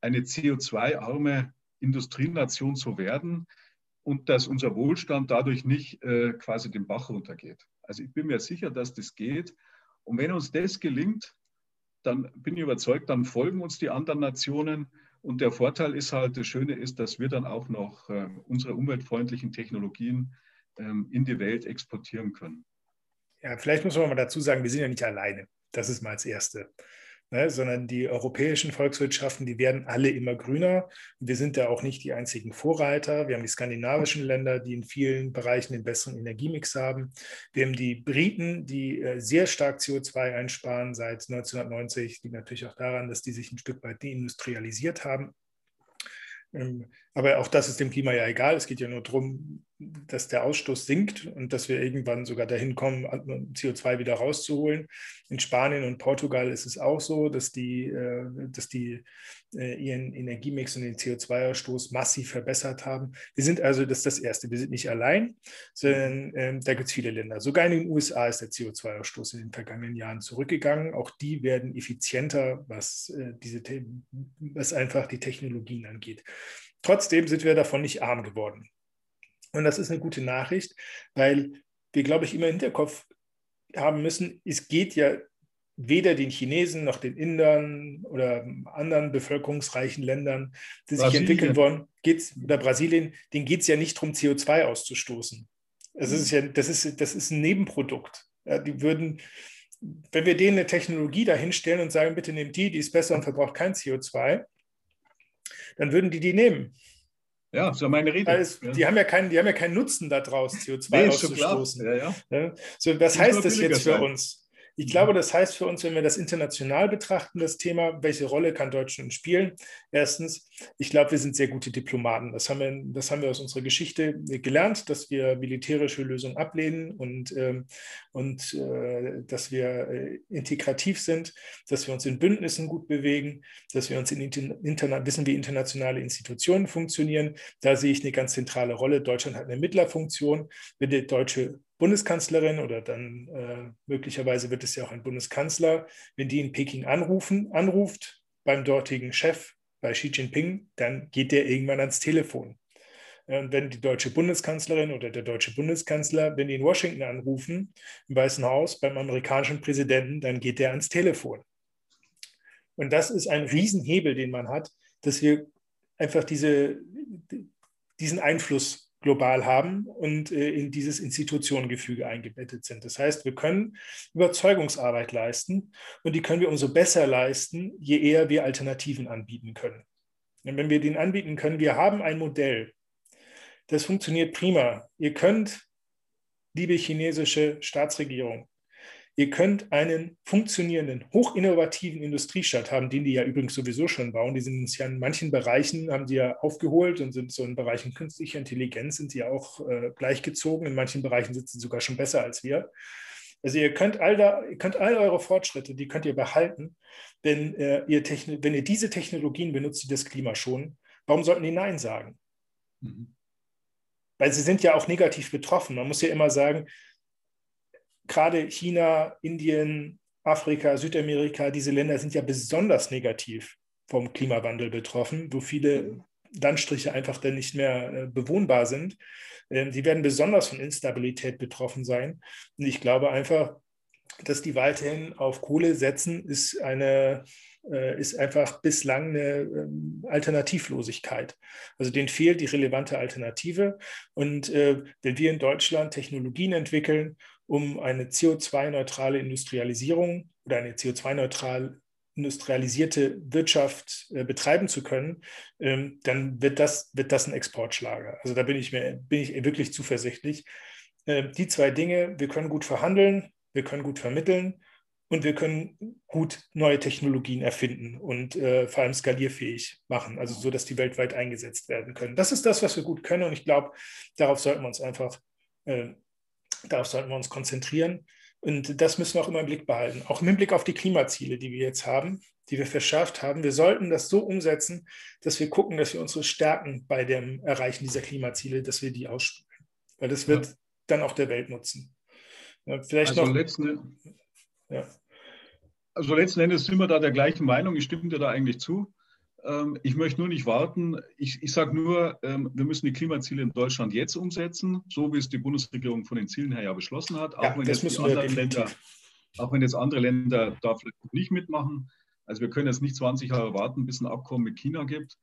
eine CO2-arme Industrienation zu werden und dass unser Wohlstand dadurch nicht äh, quasi den Bach runtergeht. Also ich bin mir sicher, dass das geht. Und wenn uns das gelingt, dann bin ich überzeugt, dann folgen uns die anderen Nationen. Und der Vorteil ist halt, das Schöne ist, dass wir dann auch noch äh, unsere umweltfreundlichen Technologien ähm, in die Welt exportieren können. Ja, vielleicht muss man mal dazu sagen, wir sind ja nicht alleine. Das ist mal das Erste. Ne, sondern die europäischen Volkswirtschaften, die werden alle immer grüner. Wir sind da auch nicht die einzigen Vorreiter. Wir haben die skandinavischen Länder, die in vielen Bereichen den besseren Energiemix haben. Wir haben die Briten, die äh, sehr stark CO2 einsparen seit 1990. Liegt natürlich auch daran, dass die sich ein Stück weit deindustrialisiert haben. Aber auch das ist dem Klima ja egal. Es geht ja nur darum, dass der Ausstoß sinkt und dass wir irgendwann sogar dahin kommen, CO2 wieder rauszuholen. In Spanien und Portugal ist es auch so, dass die, äh, dass die äh, ihren Energiemix und den CO2-Ausstoß massiv verbessert haben. Wir sind also, das ist das Erste, wir sind nicht allein, sondern ähm, da gibt es viele Länder. Sogar in den USA ist der CO2-Ausstoß in den vergangenen Jahren zurückgegangen. Auch die werden effizienter, was, äh, diese, was einfach die Technologien angeht. Trotzdem sind wir davon nicht arm geworden. Und das ist eine gute Nachricht, weil wir, glaube ich, immer im Hinterkopf haben müssen, es geht ja weder den Chinesen noch den Indern oder anderen bevölkerungsreichen Ländern, die Brasilien. sich entwickeln wollen, geht's, oder Brasilien, denen geht es ja nicht darum, CO2 auszustoßen. Das ist ja, das ist, das ist ein Nebenprodukt. Ja, die würden, wenn wir denen eine Technologie dahinstellen und sagen, bitte nehmt die, die ist besser und verbraucht kein CO2, dann würden die die nehmen. Ja, so meine Rede. Ist, ja. Die, haben ja keinen, die haben ja keinen Nutzen daraus, CO2 nee, auszustoßen. Ja, ja. So, was heißt das jetzt für sein. uns? Ich glaube, das heißt für uns, wenn wir das international betrachten, das Thema, welche Rolle kann Deutschland spielen? Erstens, ich glaube, wir sind sehr gute Diplomaten. Das haben wir, das haben wir aus unserer Geschichte gelernt, dass wir militärische Lösungen ablehnen und, ähm, und äh, dass wir äh, integrativ sind, dass wir uns in Bündnissen gut bewegen, dass wir uns in interna wissen, wie internationale Institutionen funktionieren. Da sehe ich eine ganz zentrale Rolle. Deutschland hat eine Mittlerfunktion. Wenn der deutsche Bundeskanzlerin oder dann äh, möglicherweise wird es ja auch ein Bundeskanzler, wenn die in Peking anrufen, anruft beim dortigen Chef, bei Xi Jinping, dann geht der irgendwann ans Telefon. Und wenn die deutsche Bundeskanzlerin oder der deutsche Bundeskanzler, wenn die in Washington anrufen, im Weißen Haus, beim amerikanischen Präsidenten, dann geht der ans Telefon. Und das ist ein Riesenhebel, den man hat, dass wir einfach diese, diesen Einfluss global haben und äh, in dieses Institutionengefüge eingebettet sind. Das heißt, wir können Überzeugungsarbeit leisten und die können wir umso besser leisten, je eher wir Alternativen anbieten können. Und wenn wir den anbieten können, wir haben ein Modell, das funktioniert prima. Ihr könnt, liebe chinesische Staatsregierung, Ihr könnt einen funktionierenden, hochinnovativen Industriestadt haben, den die ja übrigens sowieso schon bauen. Die sind ja in manchen Bereichen, haben die ja aufgeholt und sind so in Bereichen künstlicher Intelligenz, sind sie ja auch äh, gleichgezogen. In manchen Bereichen sitzen sie sogar schon besser als wir. Also ihr könnt all, da, ihr könnt all eure Fortschritte, die könnt ihr behalten, wenn, äh, ihr, wenn ihr diese Technologien benutzt, die das Klima schonen. Warum sollten die Nein sagen? Mhm. Weil sie sind ja auch negativ betroffen. Man muss ja immer sagen, gerade China, Indien, Afrika, Südamerika, diese Länder sind ja besonders negativ vom Klimawandel betroffen, wo viele Landstriche einfach dann nicht mehr äh, bewohnbar sind. Ähm, die werden besonders von Instabilität betroffen sein. Und ich glaube einfach, dass die weiterhin auf Kohle setzen, ist eine äh, ist einfach bislang eine ähm, Alternativlosigkeit. Also denen fehlt die relevante Alternative. Und äh, wenn wir in Deutschland Technologien entwickeln, um eine CO2-neutrale Industrialisierung oder eine CO2-neutral industrialisierte Wirtschaft äh, betreiben zu können, ähm, dann wird das, wird das ein Exportschlager. Also da bin ich, mir, bin ich wirklich zuversichtlich. Äh, die zwei Dinge, wir können gut verhandeln, wir können gut vermitteln und wir können gut neue Technologien erfinden und äh, vor allem skalierfähig machen, also so, dass die weltweit eingesetzt werden können. Das ist das, was wir gut können und ich glaube, darauf sollten wir uns einfach, äh, darauf sollten wir uns konzentrieren. Und das müssen wir auch immer im Blick behalten, auch im Hinblick auf die Klimaziele, die wir jetzt haben, die wir verschärft haben. Wir sollten das so umsetzen, dass wir gucken, dass wir unsere Stärken bei dem Erreichen dieser Klimaziele, dass wir die ausspielen. Weil das wird ja. dann auch der Welt nutzen. Ja, vielleicht also noch. Letzten, ja. Also letzten Endes sind wir da der gleichen Meinung. Ich stimme dir da eigentlich zu. Ähm, ich möchte nur nicht warten. Ich, ich sage nur, ähm, wir müssen die Klimaziele in Deutschland jetzt umsetzen, so wie es die Bundesregierung von den Zielen her ja beschlossen hat. Auch, ja, wenn, jetzt Länder, auch wenn jetzt andere Länder da vielleicht nicht mitmachen. Also wir können jetzt nicht 20 Jahre warten, bis ein Abkommen mit China gibt.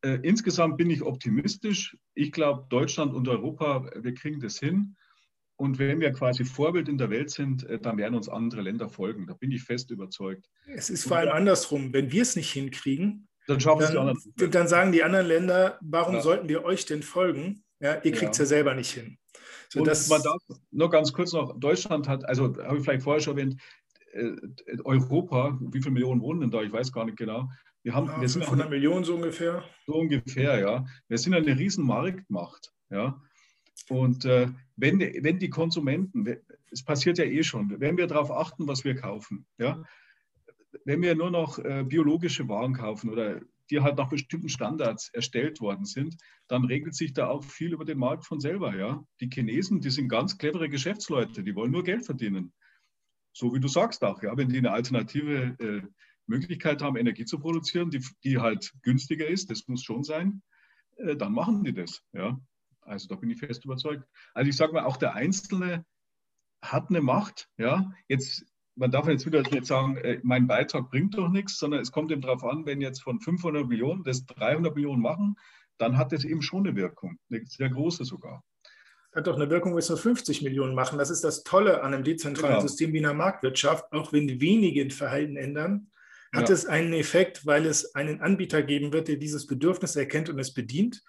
Äh, insgesamt bin ich optimistisch. Ich glaube, Deutschland und Europa, wir kriegen das hin. Und wenn wir quasi Vorbild in der Welt sind, äh, dann werden uns andere Länder folgen. Da bin ich fest überzeugt. Es ist vor allem andersrum. Wenn wir es nicht hinkriegen, dann, schaffen dann, die anderen. dann sagen die anderen Länder, warum ja. sollten wir euch denn folgen? Ja, ihr kriegt es ja. ja. selber nicht hin. So, und man darf nur ganz kurz noch, Deutschland hat, also habe ich vielleicht vorher schon erwähnt, äh, Europa, wie viele Millionen wohnen denn da? Ich weiß gar nicht genau. Wir, haben, ja, wir sind 500 Millionen so ungefähr. So ungefähr, ja. Wir sind eine riesen Marktmacht. Ja. Und äh, wenn, wenn die Konsumenten, es passiert ja eh schon, wenn wir darauf achten, was wir kaufen, ja, wenn wir nur noch äh, biologische Waren kaufen oder die halt nach bestimmten Standards erstellt worden sind, dann regelt sich da auch viel über den Markt von selber. Ja? Die Chinesen, die sind ganz clevere Geschäftsleute, die wollen nur Geld verdienen. So wie du sagst auch, ja, wenn die eine alternative äh, Möglichkeit haben, Energie zu produzieren, die, die halt günstiger ist, das muss schon sein, äh, dann machen die das. Ja? Also da bin ich fest überzeugt. Also ich sage mal, auch der Einzelne hat eine Macht. Ja, jetzt man darf jetzt wieder nicht sagen, äh, mein Beitrag bringt doch nichts, sondern es kommt eben darauf an, wenn jetzt von 500 Millionen das 300 Millionen machen, dann hat das eben schon eine Wirkung, eine sehr große sogar. Hat doch eine Wirkung, wenn es nur 50 Millionen machen. Das ist das Tolle an einem dezentralen genau. System wie einer Marktwirtschaft. Auch wenn wenige ein Verhalten ändern, hat ja. es einen Effekt, weil es einen Anbieter geben wird, der dieses Bedürfnis erkennt und es bedient.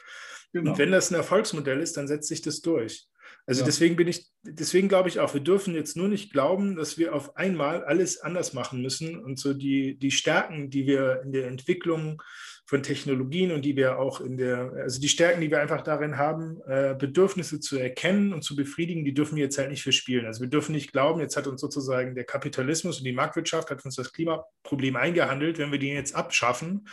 Genau. Und wenn das ein Erfolgsmodell ist, dann setzt sich das durch. Also ja. deswegen bin ich, deswegen glaube ich auch, wir dürfen jetzt nur nicht glauben, dass wir auf einmal alles anders machen müssen und so die, die Stärken, die wir in der Entwicklung von Technologien und die wir auch in der, also die Stärken, die wir einfach darin haben, äh, Bedürfnisse zu erkennen und zu befriedigen, die dürfen wir jetzt halt nicht verspielen. Also wir dürfen nicht glauben, jetzt hat uns sozusagen der Kapitalismus und die Marktwirtschaft hat uns das Klimaproblem eingehandelt. Wenn wir den jetzt abschaffen,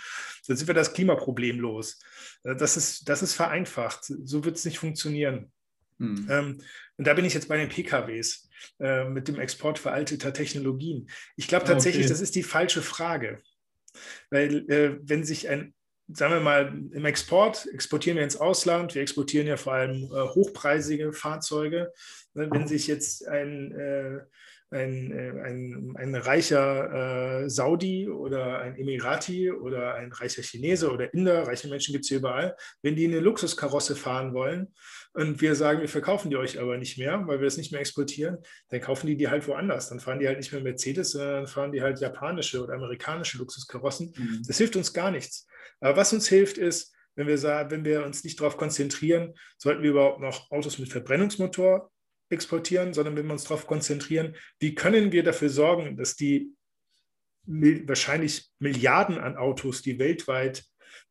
dann sind wir das Klimaproblem los. Äh, das ist, das ist vereinfacht. So wird es nicht funktionieren. Hm. Ähm, und da bin ich jetzt bei den PKWs äh, mit dem Export veralteter Technologien. Ich glaube tatsächlich, okay. das ist die falsche Frage. Weil äh, wenn sich ein, sagen wir mal, im Export exportieren wir ins Ausland, wir exportieren ja vor allem äh, hochpreisige Fahrzeuge. Ne, wenn sich jetzt ein äh, ein, äh, ein, ein reicher äh, Saudi oder ein Emirati oder ein reicher Chinese oder Inder, reiche Menschen gibt es hier überall, wenn die eine Luxuskarosse fahren wollen und wir sagen, wir verkaufen die euch aber nicht mehr, weil wir es nicht mehr exportieren, dann kaufen die die halt woanders. Dann fahren die halt nicht mehr Mercedes, sondern dann fahren die halt japanische oder amerikanische Luxuskarossen. Mhm. Das hilft uns gar nichts. Aber was uns hilft, ist, wenn wir, sagen, wenn wir uns nicht darauf konzentrieren, sollten wir überhaupt noch Autos mit Verbrennungsmotor exportieren, sondern wenn wir uns darauf konzentrieren, wie können wir dafür sorgen, dass die wahrscheinlich Milliarden an Autos, die weltweit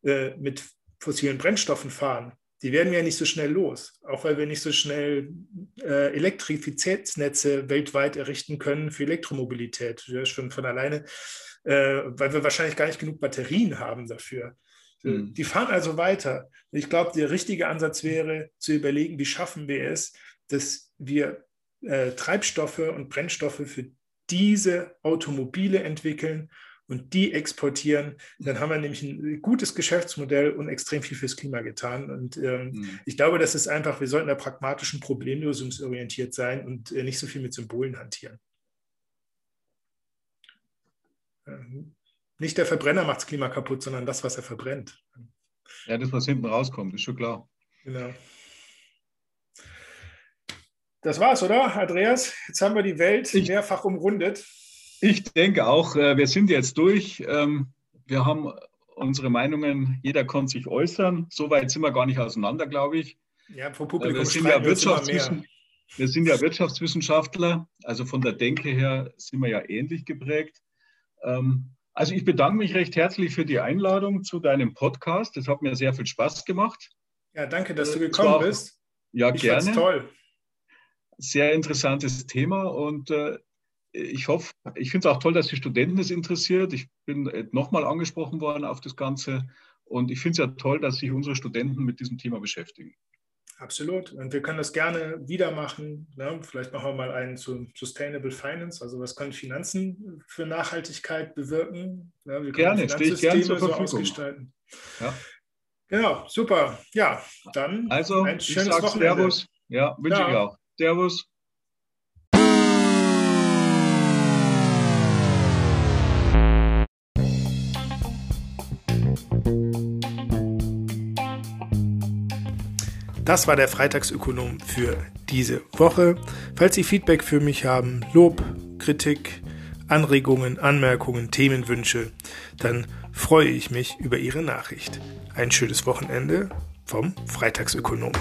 äh, mit fossilen Brennstoffen fahren, die werden wir ja nicht so schnell los, auch weil wir nicht so schnell äh, Elektrizitätsnetze weltweit errichten können für Elektromobilität. Ja, schon von alleine, äh, weil wir wahrscheinlich gar nicht genug Batterien haben dafür. Mhm. Die fahren also weiter. Ich glaube, der richtige Ansatz wäre zu überlegen, wie schaffen wir es, dass wir äh, Treibstoffe und Brennstoffe für diese Automobile entwickeln und die exportieren, dann haben wir nämlich ein gutes Geschäftsmodell und extrem viel fürs Klima getan. Und ähm, mhm. ich glaube, das ist einfach, wir sollten da pragmatischen Problemlösungsorientiert sein und äh, nicht so viel mit Symbolen hantieren. Ähm, nicht der Verbrenner macht das Klima kaputt, sondern das, was er verbrennt. Ja, das, was hinten rauskommt, ist schon klar. Genau. Das war's, oder, Andreas? Jetzt haben wir die Welt ich, mehrfach umrundet. Ich denke auch, äh, wir sind jetzt durch. Ähm, wir haben unsere Meinungen, jeder konnte sich äußern. So weit sind wir gar nicht auseinander, glaube ich. Ja, vom Publikum wir sind ja, Wirtschaftswissen, wir sind ja Wirtschaftswissenschaftler, also von der Denke her sind wir ja ähnlich geprägt. Ähm, also ich bedanke mich recht herzlich für die Einladung zu deinem Podcast. Das hat mir sehr viel Spaß gemacht. Ja, danke, dass du äh, gekommen bist. Ja, ich gerne. toll sehr interessantes Thema und äh, ich hoffe, ich finde es auch toll, dass die Studenten es interessiert. Ich bin äh, nochmal angesprochen worden auf das Ganze und ich finde es ja toll, dass sich unsere Studenten mit diesem Thema beschäftigen. Absolut. Und wir können das gerne wieder machen. Ne? Vielleicht machen wir mal einen zu Sustainable Finance. Also was können Finanzen für Nachhaltigkeit bewirken? Ja, wir gerne, stehe ich gerne zur Verfügung. So ausgestalten. Ja. Genau, super. Ja, dann also, ein schönes Wochenende. Servus. Ja, wünsche ja. ich auch. Servus. Das war der Freitagsökonom für diese Woche. Falls Sie Feedback für mich haben, Lob, Kritik, Anregungen, Anmerkungen, Themenwünsche, dann freue ich mich über Ihre Nachricht. Ein schönes Wochenende vom Freitagsökonom.